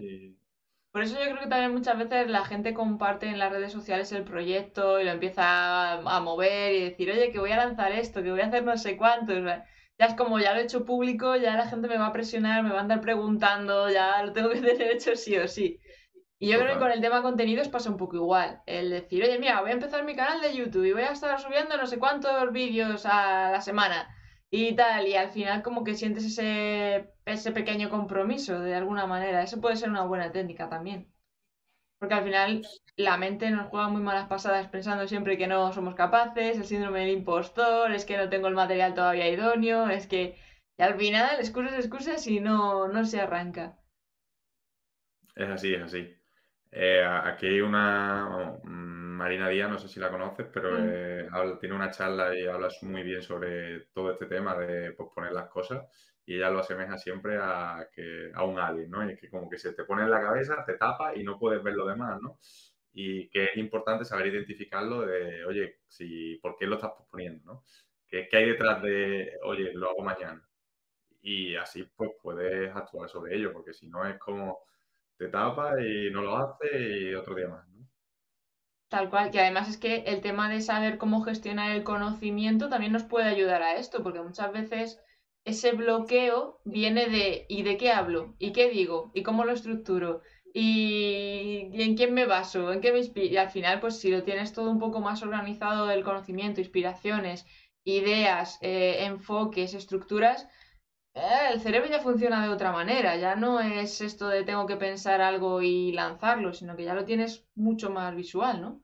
por eso yo creo que también muchas veces la gente comparte en las redes sociales el proyecto y lo empieza a, mover y decir, oye, que voy a lanzar esto, que voy a hacer no sé cuánto. Ya es como, ya lo he hecho público, ya la gente me va a presionar, me va a andar preguntando, ya lo tengo que tener hecho sí o sí. Y yo creo que con el tema contenidos pasa un poco igual. El decir, oye, mira, voy a empezar mi canal de YouTube y voy a estar subiendo no sé cuántos vídeos a la semana y tal, y al final como que sientes ese, ese pequeño compromiso de alguna manera. Eso puede ser una buena técnica también. Porque al final la mente nos juega muy malas pasadas pensando siempre que no somos capaces, el síndrome del impostor, es que no tengo el material todavía idóneo, es que y al final excusas, excusas y no, no se arranca. Es así, es así. Eh, aquí hay una, Marina Díaz, no sé si la conoces, pero mm. eh, tiene una charla y hablas muy bien sobre todo este tema de posponer las cosas y ella lo asemeja siempre a, que, a un alien, ¿no? Y es que como que se te pone en la cabeza, te tapa y no puedes ver lo demás, ¿no? Y que es importante saber identificarlo de, oye, si, ¿por qué lo estás posponiendo, ¿no? ¿Qué, qué hay detrás de, oye, lo hago mañana? Y así pues puedes actuar sobre ello, porque si no es como te tapa y no lo hace y otro día más. ¿no? Tal cual, que además es que el tema de saber cómo gestionar el conocimiento también nos puede ayudar a esto, porque muchas veces ese bloqueo viene de ¿y de qué hablo? ¿y qué digo? ¿y cómo lo estructuro? ¿Y, en quién me baso? ¿En qué me inspiro? Y al final, pues si lo tienes todo un poco más organizado el conocimiento, inspiraciones, ideas, eh, enfoques, estructuras, eh, el cerebro ya funciona de otra manera, ya no es esto de tengo que pensar algo y lanzarlo, sino que ya lo tienes mucho más visual, ¿no?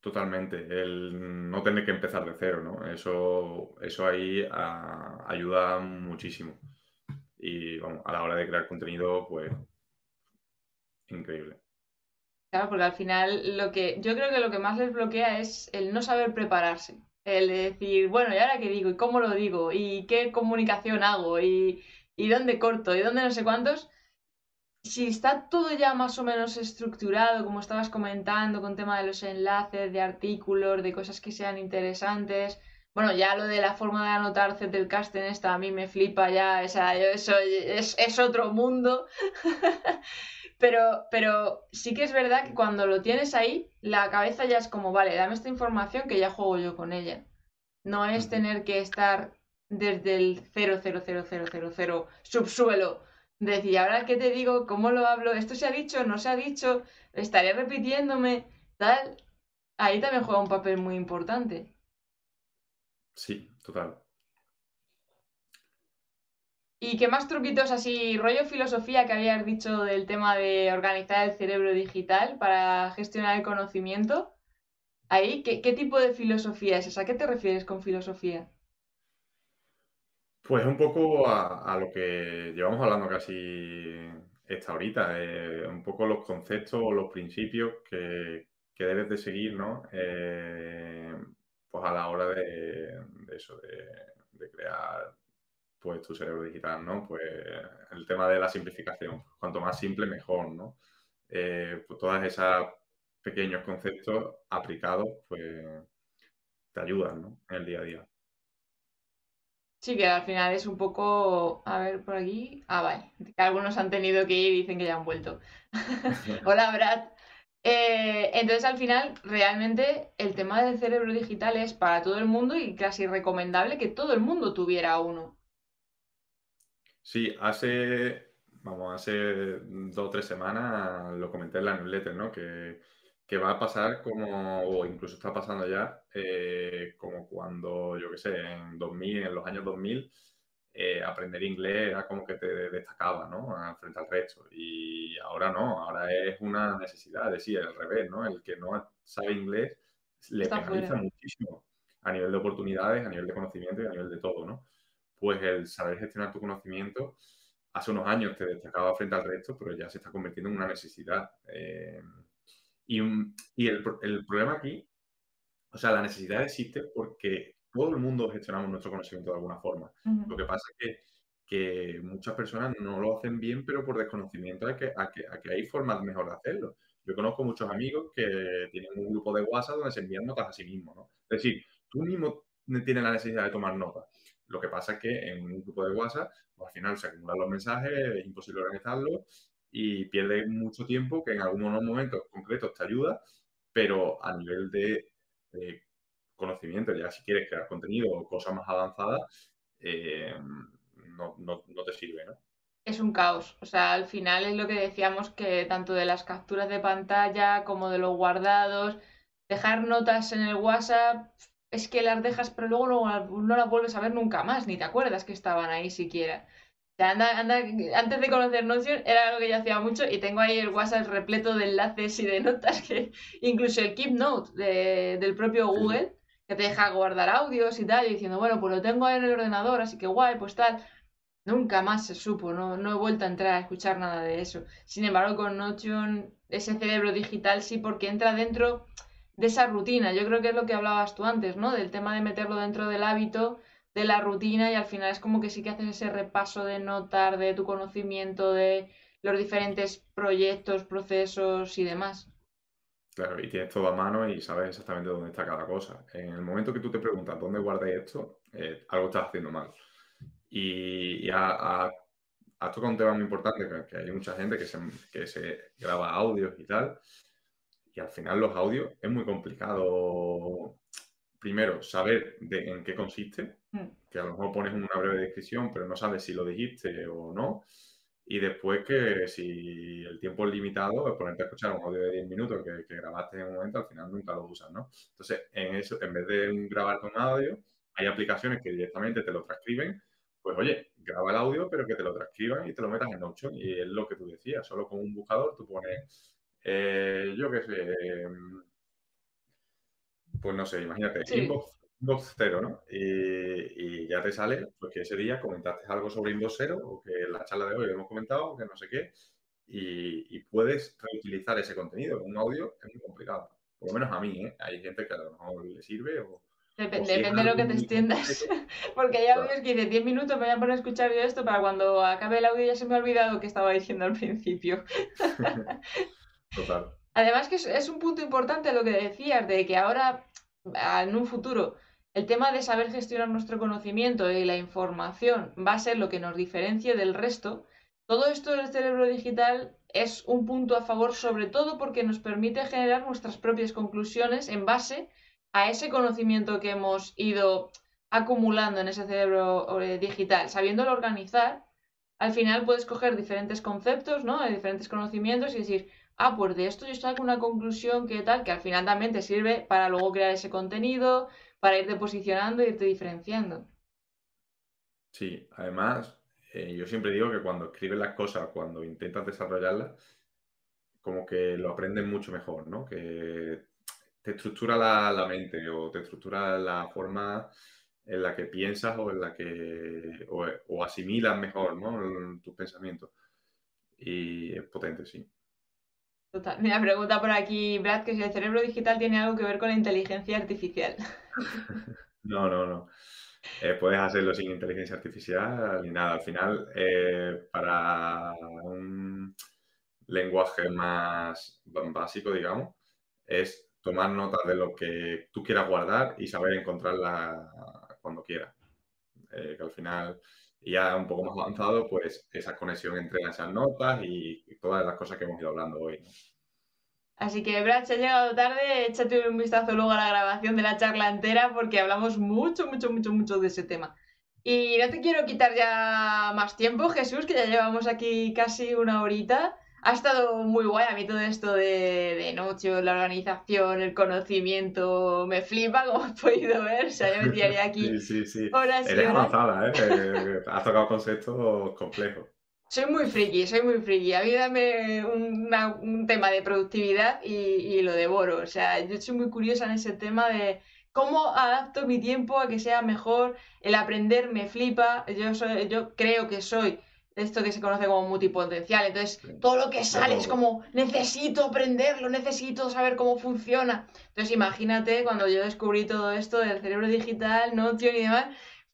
Totalmente, el no tener que empezar de cero, ¿no? Eso, eso ahí ah, ayuda muchísimo. Y a la hora de crear contenido, pues increíble. Claro, porque al final lo que yo creo que lo que más les bloquea es el no saber prepararse. El decir, bueno, ¿y ahora qué digo? ¿Y cómo lo digo? ¿Y qué comunicación hago? ¿Y, y dónde corto? ¿Y dónde no sé cuántos? Si está todo ya más o menos estructurado, como estabas comentando, con tema de los enlaces, de artículos, de cosas que sean interesantes. Bueno, ya lo de la forma de anotar Zettelcast en esta a mí me flipa ya, esa, eso es, es otro mundo. Pero, pero sí que es verdad que cuando lo tienes ahí, la cabeza ya es como, vale, dame esta información que ya juego yo con ella. No es tener que estar desde el 00000 subsuelo. Decir, ahora qué te digo, cómo lo hablo, esto se ha dicho, no se ha dicho, estaré repitiéndome, tal. Ahí también juega un papel muy importante. Sí, total. ¿Y qué más truquitos así, rollo filosofía que habías dicho del tema de organizar el cerebro digital para gestionar el conocimiento? Ahí, ¿qué, tipo de filosofía es esa? ¿A qué te refieres con filosofía? Pues un poco a, lo que llevamos hablando casi esta horita, eh, un poco los conceptos o los principios que, debes de seguir, ¿no? Eh, pues a la hora de, eso, de crear pues tu cerebro digital, ¿no? Pues el tema de la simplificación, cuanto más simple mejor, ¿no? Eh, pues todas esos pequeños conceptos aplicados, pues te ayudan, ¿no? En el día a día. Sí, que al final es un poco, a ver, por aquí, ah, vale, algunos han tenido que ir y dicen que ya han vuelto. Hola, Brad. Eh, entonces, al final, realmente el tema del cerebro digital es para todo el mundo y casi recomendable que todo el mundo tuviera uno. Sí, hace, vamos, hace dos o tres semanas lo comenté en la newsletter, ¿no? Que, que va a pasar como, o incluso está pasando ya, eh, como cuando, yo qué sé, en 2000, en los años 2000, eh, aprender inglés era como que te destacaba, ¿no? Frente al resto. Y ahora no, ahora es una necesidad, es decir, al revés, ¿no? El que no sabe inglés le penaliza muchísimo a nivel de oportunidades, a nivel de conocimiento y a nivel de todo, ¿no? Pues el saber gestionar tu conocimiento hace unos años te destacaba frente al resto, pero ya se está convirtiendo en una necesidad. Eh, y, el, problema aquí, o sea, la necesidad existe porque todo el mundo gestionamos nuestro conocimiento de alguna forma. Lo que pasa es que, muchas personas no lo hacen bien, pero por desconocimiento a que, a que, hay formas mejor de hacerlo. Yo conozco muchos amigos que tienen un grupo de WhatsApp donde se envían notas a sí mismos, ¿no? Es decir, tú mismo tienes la necesidad de tomar notas. Lo que pasa es que en un grupo de WhatsApp, pues, al final se acumulan los mensajes, es imposible organizarlo y pierdes mucho tiempo que en algunos momentos concretos te ayuda, pero a nivel de conocimiento, ya si quieres crear contenido o cosas más avanzadas, eh, no, no, no, te sirve, ¿no? Es un caos. O sea, al final es lo que decíamos que tanto de las capturas de pantalla como de los guardados, dejar notas en el WhatsApp, es que las dejas, pero luego no, no las vuelves a ver nunca más, ni te acuerdas que estaban ahí siquiera antes de conocer Notion era algo que yo hacía mucho y tengo ahí el WhatsApp repleto de enlaces y de notas que incluso el Keep Note del propio Google que te deja guardar audios y tal y diciendo, bueno, pues lo tengo ahí en el ordenador, así que guay, pues tal. Nunca más se supo, no, no he vuelto a entrar a escuchar nada de eso. Sin embargo, con Notion, ese cerebro digital sí, porque entra dentro de esa rutina. Yo creo que es lo que hablabas tú antes, ¿no? Del tema de meterlo dentro del hábito de la rutina y al final es como que sí que haces ese repaso de notar, de tu conocimiento, de los diferentes proyectos, procesos y demás. Claro, y tienes todo a mano y sabes exactamente dónde está cada cosa. En el momento que tú te preguntas dónde guardas esto, eh, algo estás haciendo mal. Y, y ha, tocado un tema muy importante, que, hay mucha gente que se, que se graba audios y tal, y al final los audios es muy complicado primero, saber de, en qué consiste, mm. que a lo mejor pones una breve descripción, pero no sabes si lo dijiste o no. Y después que si el tiempo es limitado, pues ponerte a escuchar un audio de 10 minutos que, grabaste en un momento, al final nunca lo usas, ¿no? Entonces, en eso, en vez de grabar con audio, hay aplicaciones que directamente te lo transcriben. Pues oye, graba el audio, pero que te lo transcriban y te lo metas en Notion. Y es lo que tú decías, solo con un buscador tú pones, eh, yo qué sé, pues no sé, imagínate, inbox, cero, ¿no? Y, ya te sale, pues que ese día comentaste algo sobre inbox cero o que en la charla de hoy lo hemos comentado, que no sé qué, y, puedes reutilizar ese contenido. Un audio es muy complicado, por lo menos a mí, ¿eh? Hay gente que a lo mejor le sirve o... Depende, depende de lo que te extiendas. Porque hay audios que dice 10 minutos me voy a poner a escuchar yo esto para cuando acabe el audio ya se me ha olvidado que estaba diciendo al principio. Total. Además que es, un punto importante lo que decías, de que ahora, en un futuro, el tema de saber gestionar nuestro conocimiento y la información va a ser lo que nos diferencie del resto. Todo esto del cerebro digital es un punto a favor, sobre todo porque nos permite generar nuestras propias conclusiones en base a ese conocimiento que hemos ido acumulando en ese cerebro eh, digital. Sabiéndolo organizar, al final puedes coger diferentes conceptos, ¿no? diferentes conocimientos y decir, ah, pues de esto yo saco una conclusión que tal, que al final también te sirve para luego crear ese contenido, para irte posicionando irte diferenciando. Sí, además, eh, yo siempre digo que cuando escribes las cosas, cuando intentas desarrollarlas, como que lo aprendes mucho mejor, ¿no? Que te estructura la, mente o te estructura la forma en la que piensas o en la que o, o asimilas mejor, ¿no? Tus pensamientos. Y es potente, sí. Total. Mira, pregunta por aquí Brad que si el cerebro digital tiene algo que ver con la inteligencia artificial. no, no, no. Eh, puedes hacerlo sin inteligencia artificial ni nada. Al final, eh, para un lenguaje más básico, digamos, es tomar nota de lo que tú quieras guardar y saber encontrarla cuando quieras. Eh, que al final, ya un poco más avanzado, pues esa conexión entre esas notas y, todas las cosas que hemos ido hablando hoy. Así que, Brad, si ha llegado tarde, échate un vistazo luego a la grabación de la charla entera porque hablamos mucho, mucho, mucho, mucho de ese tema. Y no te quiero quitar ya más tiempo, Jesús, que ya llevamos aquí casi una horita. Ha estado muy guay. A mí todo esto de, de Notion, la organización, el conocimiento, me flipa, como has podido ver. O sea, yo me tiraría aquí sí, sí, sí. horas y Eres horas. avanzada, ¿eh? Has tocado conceptos complejos. Soy muy friki, soy muy friki. A mí dame una- un tema de productividad y, y lo devoro. O sea, yo soy muy curiosa en ese tema de cómo adapto mi tiempo a que sea mejor. El aprender me flipa. Yo soy, yo creo que soy esto que se conoce como multipotencial. Entonces, todo lo que sale es como necesito aprenderlo, necesito saber cómo funciona. Entonces, imagínate cuando yo descubrí todo esto del cerebro digital, Notion y demás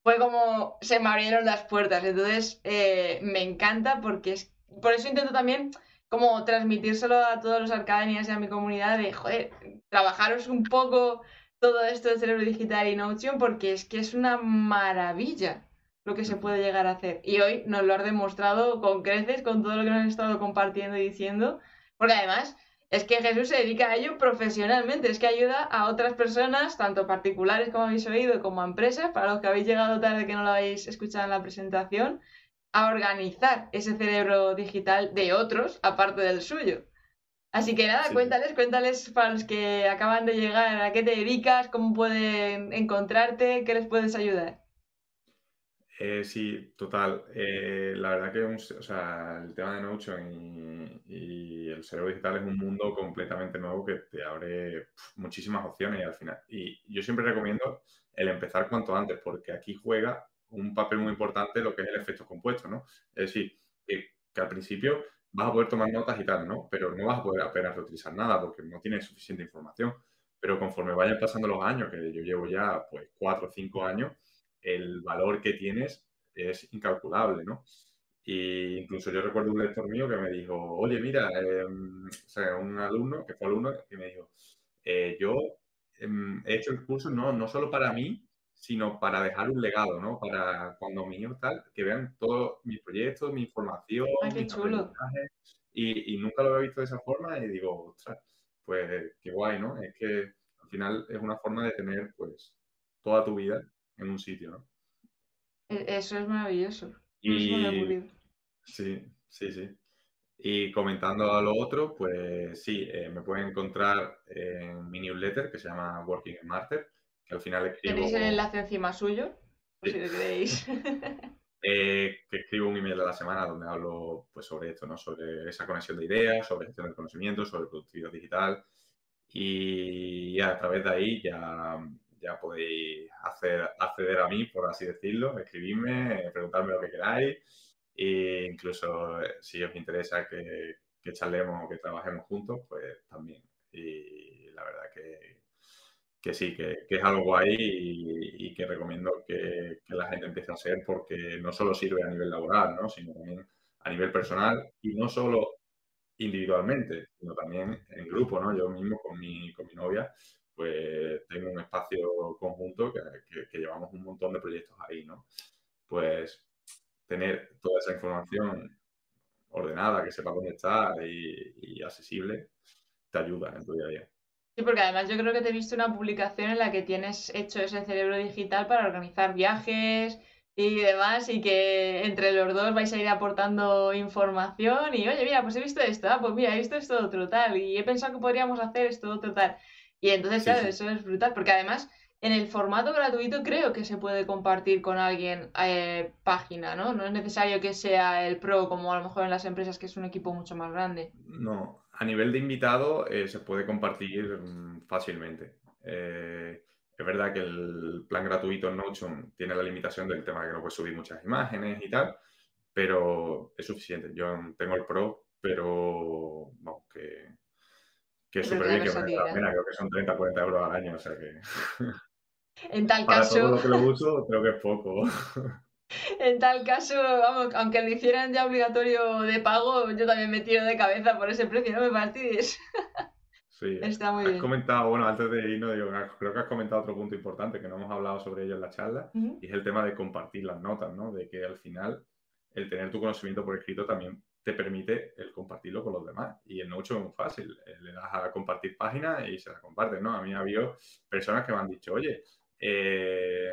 fue como se me abrieron las puertas. Entonces, eh, me encanta porque es. Por eso intento también como transmitírselo a todos los Arcadenias y a mi comunidad de, joder, trabajaros un poco todo esto del cerebro digital y Notion porque es que es una maravilla lo que se puede llegar a hacer. Y hoy nos lo has demostrado con creces, con todo lo que nos has estado compartiendo y diciendo. Porque además, es que Jesús se dedica a ello profesionalmente, es que ayuda a otras personas, tanto particulares como habéis oído, como a empresas, para los que habéis llegado tarde que no lo habéis escuchado en la presentación, a organizar ese cerebro digital de otros, aparte del suyo. Así que nada, Sí. cuéntales, cuéntales para los que acaban de llegar, a qué te dedicas, cómo pueden encontrarte, qué les puedes ayudar. Eh, sí, total. Eh, la verdad que o sea, el tema de Notion y, el cerebro digital es un mundo completamente nuevo que te abre muchísimas opciones y al final. Y yo siempre recomiendo el empezar cuanto antes, porque aquí juega un papel muy importante lo que es el efecto compuesto, ¿no? Es decir, que, que al principio vas a poder tomar notas y tal, ¿no? Pero no vas a poder apenas reutilizar nada porque no tienes suficiente información. Pero conforme vayan pasando los años, que yo llevo ya pues cuatro o cinco años, el valor que tienes es incalculable, ¿no? Y incluso yo recuerdo un lector mío que me dijo, oye, mira, eh, o sea, un alumno, que fue alumno, que me dijo, eh, yo em, he hecho el curso no, no solo para mí, sino para dejar un legado, ¿no? Para cuando mis hijos tal, que vean todos mis proyectos, mi información, Ay, mis chulo. Y, y nunca lo había visto de esa forma y digo, ostras, pues qué guay, ¿no? Es que al final es una forma de tener, pues, toda tu vida en un sitio, ¿no? E- Eso es maravilloso. No Y ocurrido. sí, sí, sí. Y comentando a lo otro, pues sí, eh, me pueden encontrar en mi newsletter que se llama Working Smarter, que al final escribo, Tenéis el enlace encima suyo, Sí. si lo queréis. eh, que escribo un email a la semana donde hablo pues sobre esto, ¿no? Sobre esa conexión de ideas, sobre gestión del conocimiento, sobre productividad digital. Y ya a través de ahí ya, ya podéis hacer, acceder a mí, por así decirlo, escribirme, preguntarme lo que queráis. E incluso eh, si os interesa que, que charlemos o que trabajemos juntos, pues también. Y la verdad que, que sí, que, que es algo guay y, y que recomiendo que, que la gente empiece a hacer porque no solo sirve a nivel laboral, ¿no? sino también a nivel personal y no solo individualmente, sino también en grupo, ¿no? Yo mismo con mi, con mi novia, pues tengo un espacio conjunto que, que- que llevamos un montón de proyectos ahí, ¿no? Pues tener toda esa información ordenada, que sepa dónde está y, y accesible, te ayuda en tu día a día. Sí, porque además yo creo que te he visto una publicación en la que tienes hecho ese cerebro digital para organizar viajes y demás, y que entre los dos vais a ir aportando información y, oye, mira, pues he visto esto, ah, pues mira, he visto esto otro tal, y he pensado que podríamos hacer esto otro tal. Y entonces, claro, sí. eso es brutal, porque además en el formato gratuito creo que se puede compartir con alguien eh, página, ¿no? No es necesario que sea el pro como a lo mejor en las empresas, que es un equipo mucho más grande. No, a nivel de invitado eh, se puede compartir mm, fácilmente. Eh, es verdad que el plan gratuito en Notion tiene la limitación del tema de que no puedes subir muchas imágenes y tal, pero es suficiente. Yo tengo el Pro, pero vamos, que, que es súper bien, que merece la pena. Creo que son 30, 40 euros al año, o sea que En tal para todo caso... lo que lo uso, creo que es poco. En tal caso, vamos, aunque lo hicieran ya obligatorio de pago, yo también me tiro de cabeza por ese precio, no me fastidies. Sí, Está muy has bien. comentado, bueno, antes de irnos, digo, creo que has comentado otro punto importante que no hemos hablado sobre ello en la charla, y es el tema de compartir las notas, ¿no? De que al final el tener tu conocimiento por escrito también te permite el compartirlo con los demás. Y en Notion es muy fácil, eh, le das a compartir páginas y se las compartes, ¿no? A mí ha habido personas que me han dicho, oye, eh,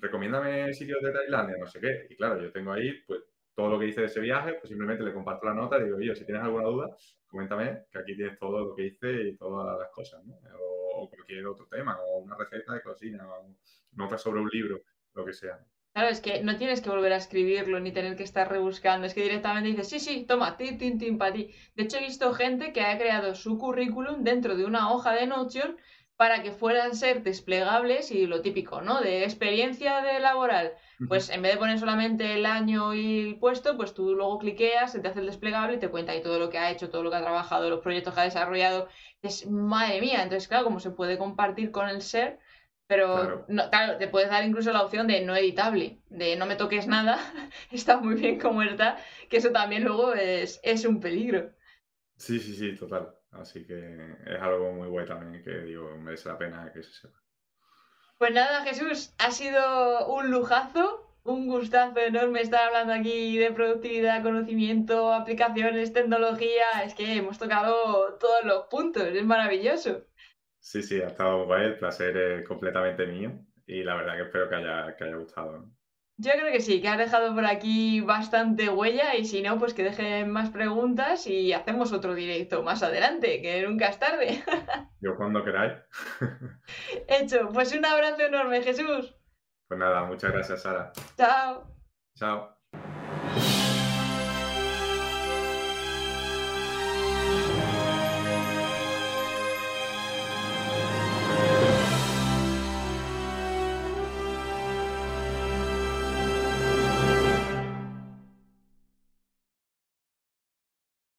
recomiéndame sitios de Tailandia, no sé qué. Y claro, yo tengo ahí, pues, todo lo que hice de ese viaje, pues simplemente le comparto la nota y digo, oye, si tienes alguna duda, coméntame, que aquí tienes todo lo que hice y todas las cosas, ¿no? O, cualquier otro tema, o una receta de cocina, o nota sobre un libro, lo que sea. Claro, es que no tienes que volver a escribirlo ni tener que estar rebuscando. Es que directamente dices, sí, sí, toma, tin, tin, tin, para ti. De hecho, he visto gente que ha creado su currículum dentro de una hoja de Notion para que fueran ser desplegables y lo típico, ¿no? De experiencia de laboral. Pues en vez de poner solamente el año y el puesto, pues tú luego cliqueas, se te hace el desplegable y te cuenta ahí todo lo que ha hecho, todo lo que ha trabajado, los proyectos que ha desarrollado. Es madre mía. Entonces, claro, como se puede compartir con el ser, pero claro. te puedes dar incluso la opción de no editable, de no me toques nada, está muy bien como está, que eso también luego es, es un peligro. Sí, sí, sí, total. Así que es algo muy guay también que digo, merece la pena que se sepa. Pues nada, Jesús, ha sido un lujazo, un gustazo enorme estar hablando aquí de productividad, conocimiento, aplicaciones, tecnología. Es que hemos tocado todos los puntos, es maravilloso. Sí, sí, ha estado guay, el placer es completamente mío y la verdad que espero que haya, que haya gustado. Yo creo que sí, que has dejado por aquí bastante huella y si no, pues que dejen más preguntas y hacemos otro directo más adelante, que nunca es tarde. Yo cuando queráis. Hecho, pues un abrazo enorme, Jesús. Pues nada, muchas gracias, Sara. Chao. Chao.